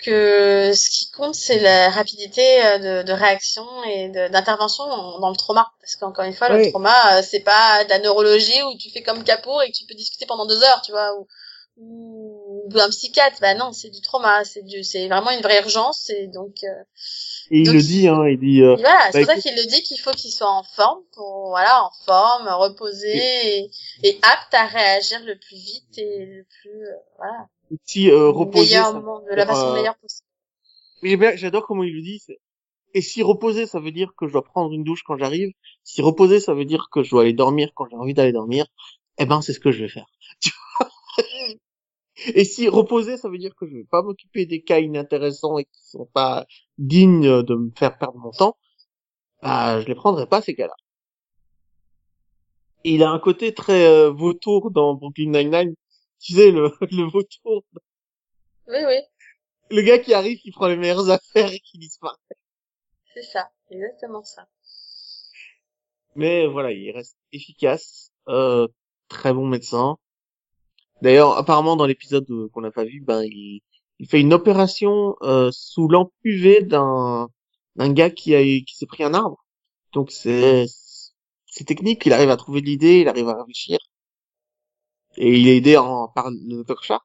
que ce qui compte, c'est la rapidité euh, de, de réaction et d'intervention dans, le trauma. Parce qu'encore une fois, le trauma, euh, c'est pas de la neurologie où tu fais comme Capour et que tu peux discuter pendant deux heures, tu vois, ou, ou un psychiatre. Bah non c'est du trauma c'est du c'est vraiment une vraie urgence et donc euh, et il le dit hein il dit euh, voilà c'est pour bah, ça qu'il le dit qu'il faut qu'il soit en forme pour voilà en forme reposé et, apte à réagir le plus vite et le plus euh, voilà si euh, reposer ça, de la façon meilleure possible j'adore comment il le dit et si reposer ça veut dire que je dois prendre une douche quand j'arrive si reposer ça veut dire que je dois aller dormir quand j'ai envie d'aller dormir eh ben c'est ce que je vais faire Et si reposer, ça veut dire que je vais pas m'occuper des cas inintéressants et qui sont pas dignes de me faire perdre mon temps, bah, je les prendrai pas ces cas-là. il a un côté très euh, vautour dans Brooklyn Nine-Nine. Tu sais, le, le vautour. Oui, oui. Le gars qui arrive, qui prend les meilleures affaires et qui disparaît. C'est ça, exactement ça. Mais voilà, il reste efficace, euh, très bon médecin. D'ailleurs, apparemment dans l'épisode qu'on n'a pas vu, ben il, il fait une opération euh, sous lampe UV d'un d'un gars qui a qui s'est pris un arbre. Donc c'est c'est technique, il arrive à trouver l'idée, il arrive à réfléchir. Et il est aidé en, par le docteur Sharp.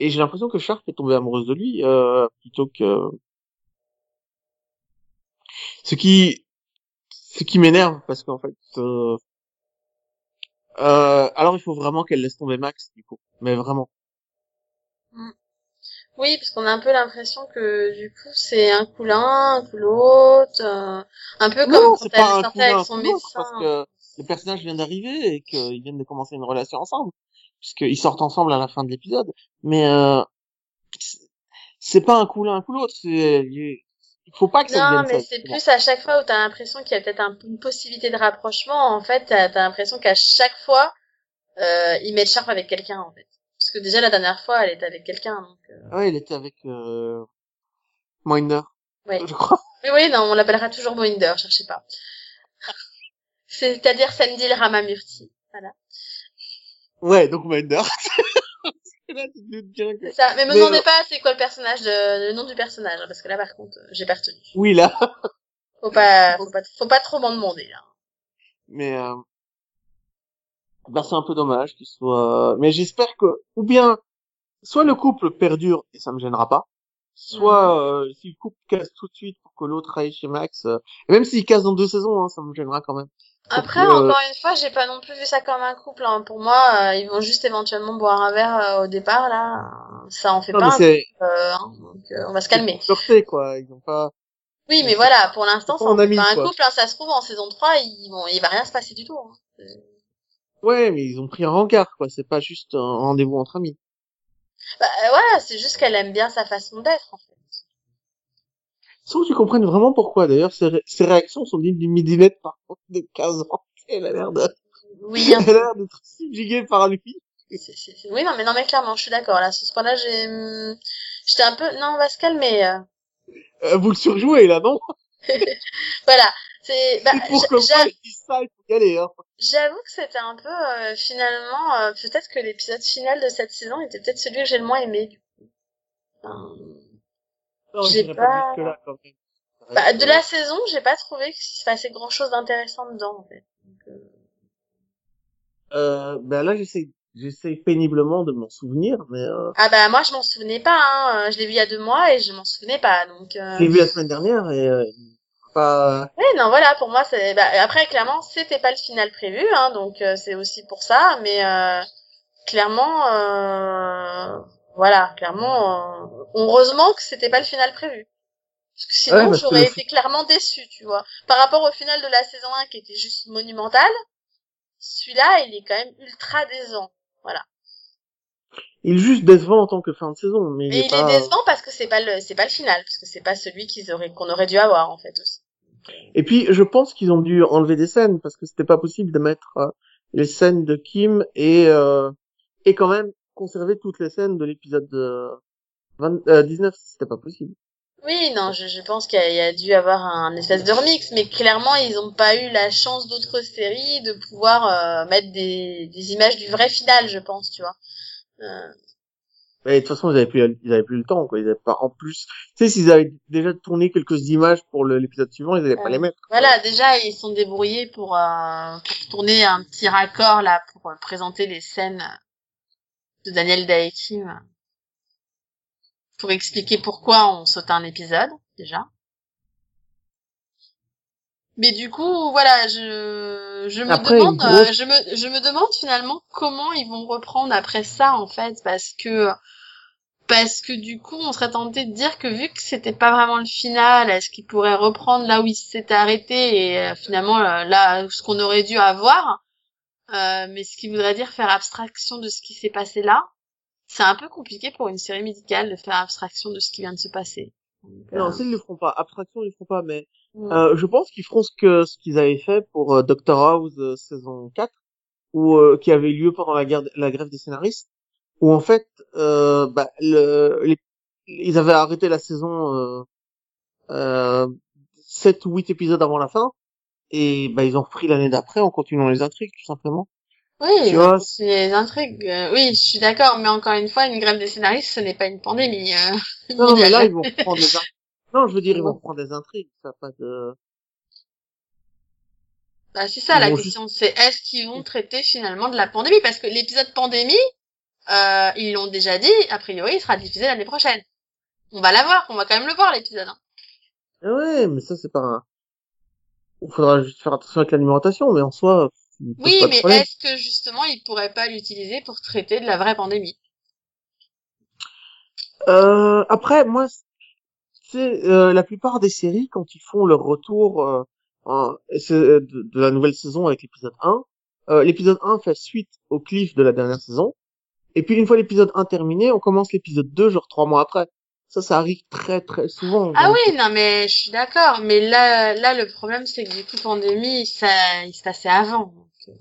Et j'ai l'impression que Sharp est tombée amoureuse de lui euh, plutôt que ce qui ce qui m'énerve parce qu'en fait euh, euh, alors il faut vraiment qu'elle laisse tomber Max du coup mais vraiment mm. oui parce qu'on a un peu l'impression que du coup c'est un coup l'un un coup l'autre euh, un peu comme quand elle sortait avec son médecin parce que le personnage vient d'arriver et qu'ils viennent de commencer une relation ensemble puisqu'ils sortent ensemble à la fin de l'épisode mais euh, c'est pas un coup l'un un coup l'autre il faut pas que ça Non, mais c'est plus à chaque fois où t'as l'impression qu'il y a peut-être une possibilité de rapprochement. En fait, t'as as, l'impression qu'à chaque fois, euh, ils mettent Sharp avec quelqu'un, en fait. Parce que déjà la dernière fois, elle était avec quelqu'un. Donc, euh... Ouais, elle était avec euh... Minder. Oui. Je crois. Oui, oui, non, on l'appellera toujours Minder, cherchez pas. C'est-à-dire Sandy Ramamurti. Voilà. Ouais, donc Minder. C'est ça. Mais me demandez pas c'est quoi le personnage, le nom du personnage, hein, parce que là par contre, j'ai pas retenu. Oui là. faut pas, faut pas, faut pas trop m'en demander là. Mais euh... bah c'est un peu dommage qu'il soit. Mais j'espère que, ou bien, soit le couple perdure et ça me gênera pas, soit mhm. euh, si le couple casse tout de suite pour que l'autre aille chez Max, euh... et même s'il casse dans deux saisons, hein, ça me gênera quand même. Après, encore une fois, j'ai pas non plus vu ça comme un couple. Hein. Pour moi, euh, ils vont juste éventuellement boire un verre euh, au départ là. Ça en fait pas. Un euh, hein. donc, on va se calmer. Flirter quoi. Ils ont pas. Oui, mais voilà, pour l'instant, c'est un couple. Hein. Ça se trouve en saison 3, ils vont, il va rien se passer du tout. Hein. Ouais, mais ils ont pris un rencard quoi. C'est pas juste un rendez-vous entre amis. Bah voilà, c'est juste qu'elle aime bien sa façon d'être en fait. Sans que tu comprennes vraiment pourquoi. D'ailleurs, ses, ses réactions sont dignes du midinette par contre de 15 ans. Elle a l'air de... Oui. Elle a l'air d'être subjuguée par lui. Oui, non, mais non, mais clairement, je suis d'accord. Là, sur ce point-là, j'ai, hum, j'étais un peu, non, on va se calmer. Euh. Euh, vous le surjouez, là, non? voilà. C'est, bah, pour hein. J'avoue que c'était un peu, euh, finalement, euh, peut-être que l'épisode final de cette saison était peut-être celui que j'ai le moins aimé, du coup. Enfin, j'ai pas... Bah, de la saison, j'ai pas trouvé qu'il se passait grand chose d'intéressant dedans, en fait. Donc, euh... euh ben là, j'essaie, j'essaie péniblement de m'en souvenir, mais. Euh... Ah bah moi, je m'en souvenais pas. Hein. Je l'ai vu il y a deux mois et je m'en souvenais pas. Donc. Euh... Je l'ai vu la semaine dernière et euh, pas. Ouais, non, voilà. Pour moi, c'est. Bah, après, clairement, c'était pas le final prévu, hein, donc euh, c'est aussi pour ça. Mais clairement, voilà, clairement, heureusement que c'était pas le final prévu. Parce que sinon, j'aurais été clairement déçu, tu vois. Par rapport au final de la saison 1 qui était juste monumental, celui-là, il est quand même ultra décevant. Voilà. Il est juste décevant en tant que fin de saison, mais, mais il, est, décevant parce que c'est pas le c'est pas le final, parce que c'est pas celui qu'ils auraient qu'on aurait dû avoir en fait aussi. Et puis je pense qu'ils ont dû enlever des scènes parce que c'était pas possible de mettre euh, les scènes de Kim et euh, et quand même conserver toutes les scènes de l'épisode 19, euh, c'était pas possible. Oui, non, je, je pense qu'il y, a dû avoir un espèce de remix, mais clairement, ils n'ont pas eu la chance d'autres séries de pouvoir euh, mettre des, des images du vrai final, je pense, tu vois. Euh... Mais de toute façon, ils avaient plus, ils avaient plus le temps, quoi. Ils avaient pas, en plus, tu sais, s'ils avaient déjà tourné quelques images pour l'épisode suivant, ils n'allaient pas les mettre. Voilà, déjà, ils sont débrouillés pour, euh, pour tourner un petit raccord, là, pour présenter les scènes de Daniel Daekim pour expliquer pourquoi on saute un épisode, déjà. Mais du coup, voilà, je, je me demande, euh, je me, je me demande finalement comment ils vont reprendre après ça, en fait, parce que, parce que du coup, on serait tenté de dire que vu que c'était pas vraiment le final, est-ce qu'ils pourraient reprendre là où ils s'étaient arrêtés et euh, finalement euh, là, ce qu'on aurait dû avoir, mais ce qui voudrait dire faire abstraction de ce qui s'est passé là c'est un peu compliqué pour une série médicale de faire abstraction de ce qui vient de se passer. non, ça, ils le feront pas. Abstraction, ils le feront pas, mais euh, je pense qu'ils feront ce que ce qu'ils avaient fait pour euh, Doctor House euh, saison 4, ou euh, qui avait lieu pendant la, guerre, la grève des scénaristes, où en fait, bah, le, les, ils avaient arrêté la saison euh, 7 ou 8 épisodes avant la fin, et bah, ils ont repris l'année d'après en continuant les intrigues, tout simplement. Oui, c'est les intrigues. Euh, oui, je suis d'accord, mais encore une fois, une grève des scénaristes, ce n'est pas une pandémie. Euh, non, mais là, ils vont prendre des intrigues. Non, je veux dire, ils vont prendre des intrigues, ça pas de... Bah, c'est ça la question, c'est est-ce qu'ils vont traiter finalement de la pandémie? Parce que l'épisode pandémie, euh, ils l'ont déjà dit, a priori, il sera diffusé l'année prochaine. On va l'avoir, on va quand même le voir l'épisode. Hein. Ah ouais, mais ça c'est pas un... Il faudra juste faire attention avec l'alimentation, mais en soi... Oui, mais est-ce que justement ils pourraient pas l'utiliser pour traiter de la vraie pandémie? Euh, Après, moi, c'est euh, la plupart des séries quand ils font leur retour euh, euh de, de, la nouvelle saison avec l'épisode 1, euh, l'épisode 1 fait suite au cliff de la dernière saison, et puis une fois l'épisode 1 terminé, on commence l'épisode 2 genre trois mois après. Ça, ça arrive très très souvent. Ah oui, non mais je suis d'accord. Mais là, là le problème c'est que du coup pandémie, ça, il se passait avant.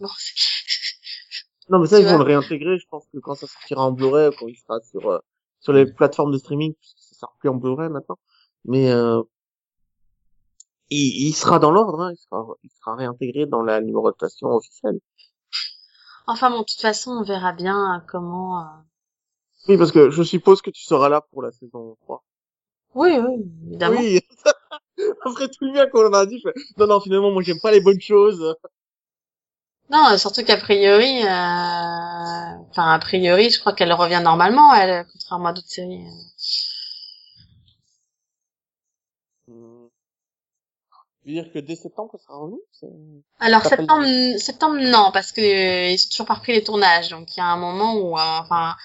non mais ça ils vont le réintégrer. Je pense que quand ça sortira en Blu-ray, quand il sera sur euh, sur les plateformes de streaming, ça sort plus en Blu-ray maintenant. Mais euh, il, il, sera dans l'ordre. Hein. Il sera il sera réintégré dans la numérotation officielle. Enfin bon, de toute façon, on verra bien comment. Euh, oui, parce que je suppose que tu seras là pour la saison 3. Oui, oui, évidemment. Oui. Après tout le bien qu'on en a dit, je fais... non, non, finalement, moi, j'aime pas les bonnes choses. Non, surtout qu'a priori, euh... enfin, a priori, je crois qu'elle revient normalement, elle, contrairement à d'autres séries. Dire que dès septembre, ça sera revenu Alors septembre, septembre non, parce que euh, ils sont toujours pas repris les tournages, donc il y a un moment où, euh, enfin,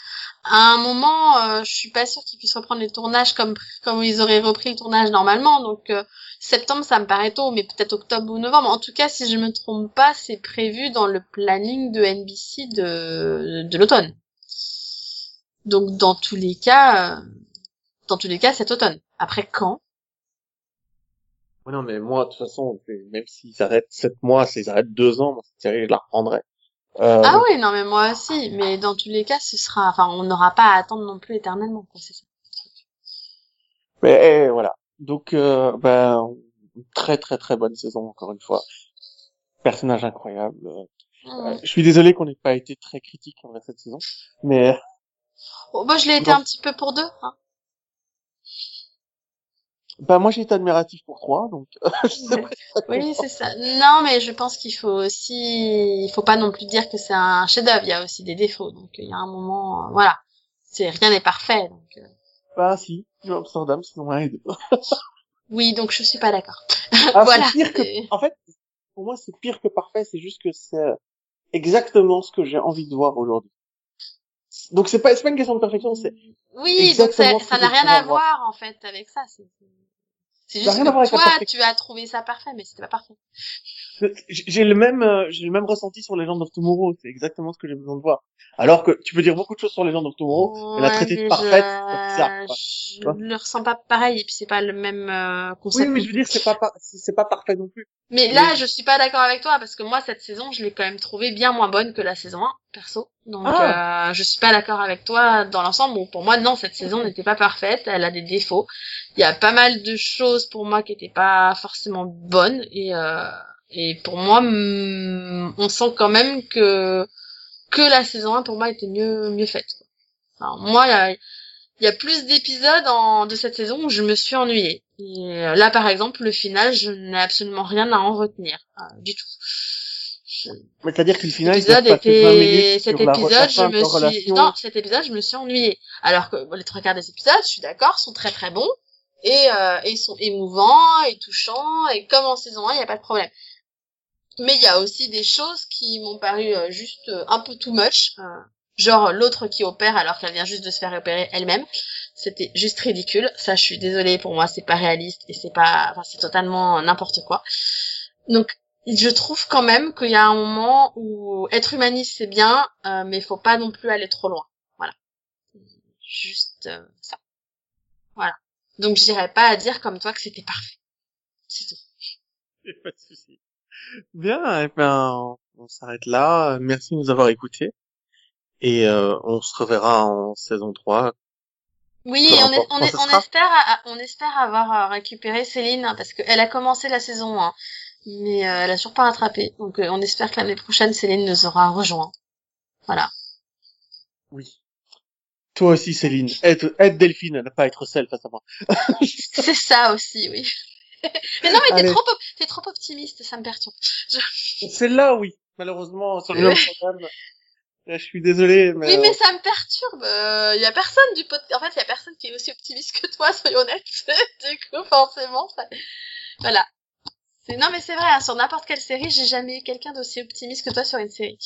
à un moment, euh, je suis pas sûre qu'ils puissent reprendre les tournages comme comme ils auraient repris le tournage normalement, donc septembre ça me paraît tôt, mais peut-être octobre ou novembre. En tout cas, si je me trompe pas, c'est prévu dans le planning de NBC de de l'automne. Donc dans tous les cas, dans tous les cas, cet automne. Après quand? Non, mais moi, de toute façon, même s'ils arrêtent sept mois, s'ils arrêtent deux ans, cette série, je la reprendrai. Euh... Ah oui, non, mais moi aussi. Mais dans tous les cas, ce sera, enfin, on n'aura pas à attendre non plus éternellement, quoi, c'est ça. Mais eh, voilà. Donc, euh, ben, très très très bonne saison encore une fois. Personnage incroyable. Euh, je suis désolé qu'on n'ait pas été très critique envers cette saison, mais. Oh, bah, je l'ai été un petit peu pour deux. Hein. Bah moi j'ai été admiratif pour trois, donc. oui c'est ça. Non mais je pense qu'il faut aussi, il faut pas non plus dire que c'est un chef-d'œuvre. Il y a aussi des défauts, donc il y a un moment, euh, voilà, c'est rien n'est parfait. Donc. Euh. Bah si, Amsterdam sinon rien oui donc je suis pas d'accord. Ah, voilà. Pire que... En fait, pour moi c'est pire que parfait. C'est juste que c'est exactement ce que j'ai envie de voir aujourd'hui. Donc c'est pas c'est pas une question de perfection, c'est oui donc ça n'a rien à voir en fait avec ça. C'est c'est juste que toi, tu as trouvé ça parfait, mais c'était pas parfait. J'ai le même, euh, j'ai le même ressenti sur Legend of Tomorrow. C'est exactement ce que j'ai besoin de voir. Alors que tu peux dire beaucoup de choses sur Legend of Tomorrow, mais la traiter de parfaite, je... je le ressens pas pareil, et puis c'est pas le même euh, concept. Oui, mais je veux dire, c'est pas, c'est pas parfait non plus. Mais là, je suis pas d'accord avec toi, parce que moi, cette saison, je l'ai quand même trouvée bien moins bonne que la saison 1, perso. Donc, ah. euh, je suis pas d'accord avec toi dans l'ensemble. Bon, pour moi, non, cette saison n'était pas parfaite, elle a des défauts. Il y a pas mal de choses pour moi qui étaient pas forcément bonnes, et, euh, et pour moi, on sent quand même que que la saison 1 pour moi était mieux mieux faite. Alors, moi, il y a, y a, plus d'épisodes de cette saison où je me suis ennuyée. Et euh, là, par exemple, le final, je n'ai absolument rien à en retenir euh, du tout. Mais c'est-à-dire que le final, épisode était... cet épisode, je me suis, non, cet épisode, je me suis ennuyée. Alors que les trois quarts des épisodes, je suis d'accord, sont très très bons et, euh, et ils sont émouvants et touchants et comme en saison 1, il n'y a pas de problème. Mais il y a aussi des choses qui m'ont paru euh, juste euh, un peu too much. Euh, genre l'autre qui opère alors qu'elle vient juste de se faire opérer elle-même. C'était juste ridicule. Ça, je suis désolée, pour moi, c'est pas réaliste et c'est pas, enfin, c'est totalement n'importe quoi. Donc, je trouve quand même qu'il y a un moment où être humaniste c'est bien, mais il faut pas non plus aller trop loin. Voilà. Juste ça. Voilà. Donc, j'irai pas à dire comme toi que c'était parfait. C'est tout. Pas de souci. Bien, et eh ben, on s'arrête là. Merci de nous avoir écoutés. Et euh, on se reverra en saison 3. Oui, on, on, on, espère, on espère avoir euh, récupéré Céline, hein, parce qu'elle a commencé la saison 1, mais euh, elle a toujours pas rattrapé. Donc on espère que l'année prochaine, Céline nous aura rejoint. Voilà. Oui. Toi aussi, Céline. Aide, aide Delphine à ne pas être seule face à moi. c'est ça aussi, oui. Mais non, mais t'es trop, t'es trop optimiste, ça me perturbe. C'est là, oui. Malheureusement, sur le je suis désolé, mais... Oui, mais ça me perturbe. Il euh, y a personne du podcast... En fait, il y a personne qui est aussi optimiste que toi, soyons honnêtes. du coup, forcément, ça... Voilà. Non, mais c'est vrai, hein, sur n'importe quelle série, j'ai jamais eu quelqu'un d'aussi optimiste que toi sur une série.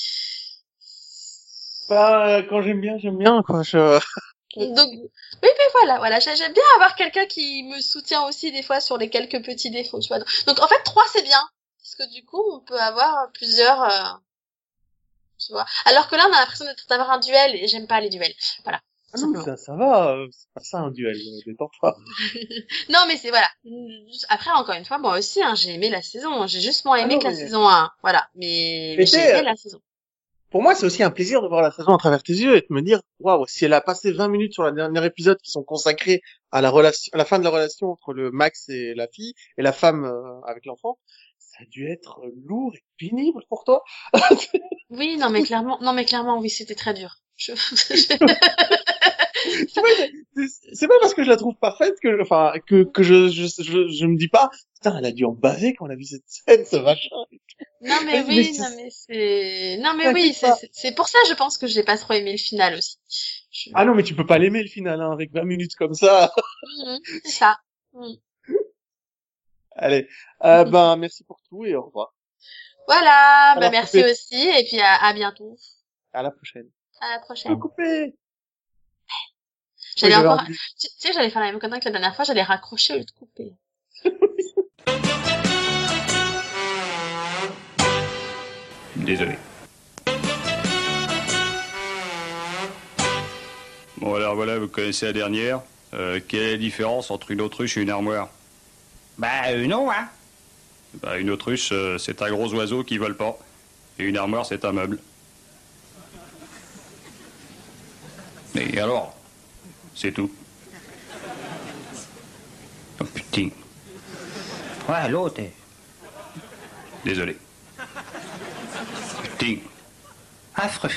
Bah, quand j'aime bien, j'aime bien, quoi. Je... Donc, oui, mais voilà, voilà, j'aime bien avoir quelqu'un qui me soutient aussi des fois sur les quelques petits défauts, tu vois. Donc, en fait, trois, c'est bien. Parce que du coup, on peut avoir plusieurs, euh, tu vois. Alors que là, on a l'impression d'avoir un duel et j'aime pas les duels. Voilà. Ah non, ça, ça va, euh, c'est pas ça un duel, détends pas. non, mais c'est voilà. Après, encore une fois, moi aussi, hein, j'ai aimé la saison. J'ai juste moins ah aimé que la saison 1. Voilà. Mais, mais j'ai aimé la saison. Pour moi, c'est aussi un plaisir de voir la saison à travers tes yeux et de me dire, waouh, si elle a passé 20 minutes sur le dernier épisode qui sont consacrés à la relation, à la fin de la relation entre le Max et la fille et la femme euh, avec l'enfant, ça a dû être lourd et pénible pour toi. oui, non, mais clairement, non, mais clairement, oui, c'était très dur. Je... c'est pas parce que je la trouve parfaite que, enfin, que, que je, je, je, me dis pas, putain, elle a dû en baser quand on a vu cette scène, ce machin. Non, mais oui, non, mais c'est, non, mais oui, c'est pour ça, je pense que j'ai pas trop aimé le final aussi. Ah non, mais tu peux pas l'aimer, le final, hein, avec 20 minutes comme ça. Mhm, c'est ça. Mhm. Allez, euh, ben, merci pour tout et au revoir. Voilà, ben, merci aussi, et puis à, à bientôt. À la prochaine. À la prochaine. Couper. J'allais encore, tu, sais, j'allais faire la même connerie que la dernière fois, j'allais raccrocher au lieu de couper. Désolé. Bon alors voilà, vous connaissez la dernière. Euh, quelle est la différence entre une autruche et une armoire? Bah euh, non, hein. Bah une autruche, euh, c'est un gros oiseau qui vole pas. Et une armoire, c'est un meuble. Et alors? C'est tout. Oh putain. Ouais, l'autre. Désolé. Putain. Affreux.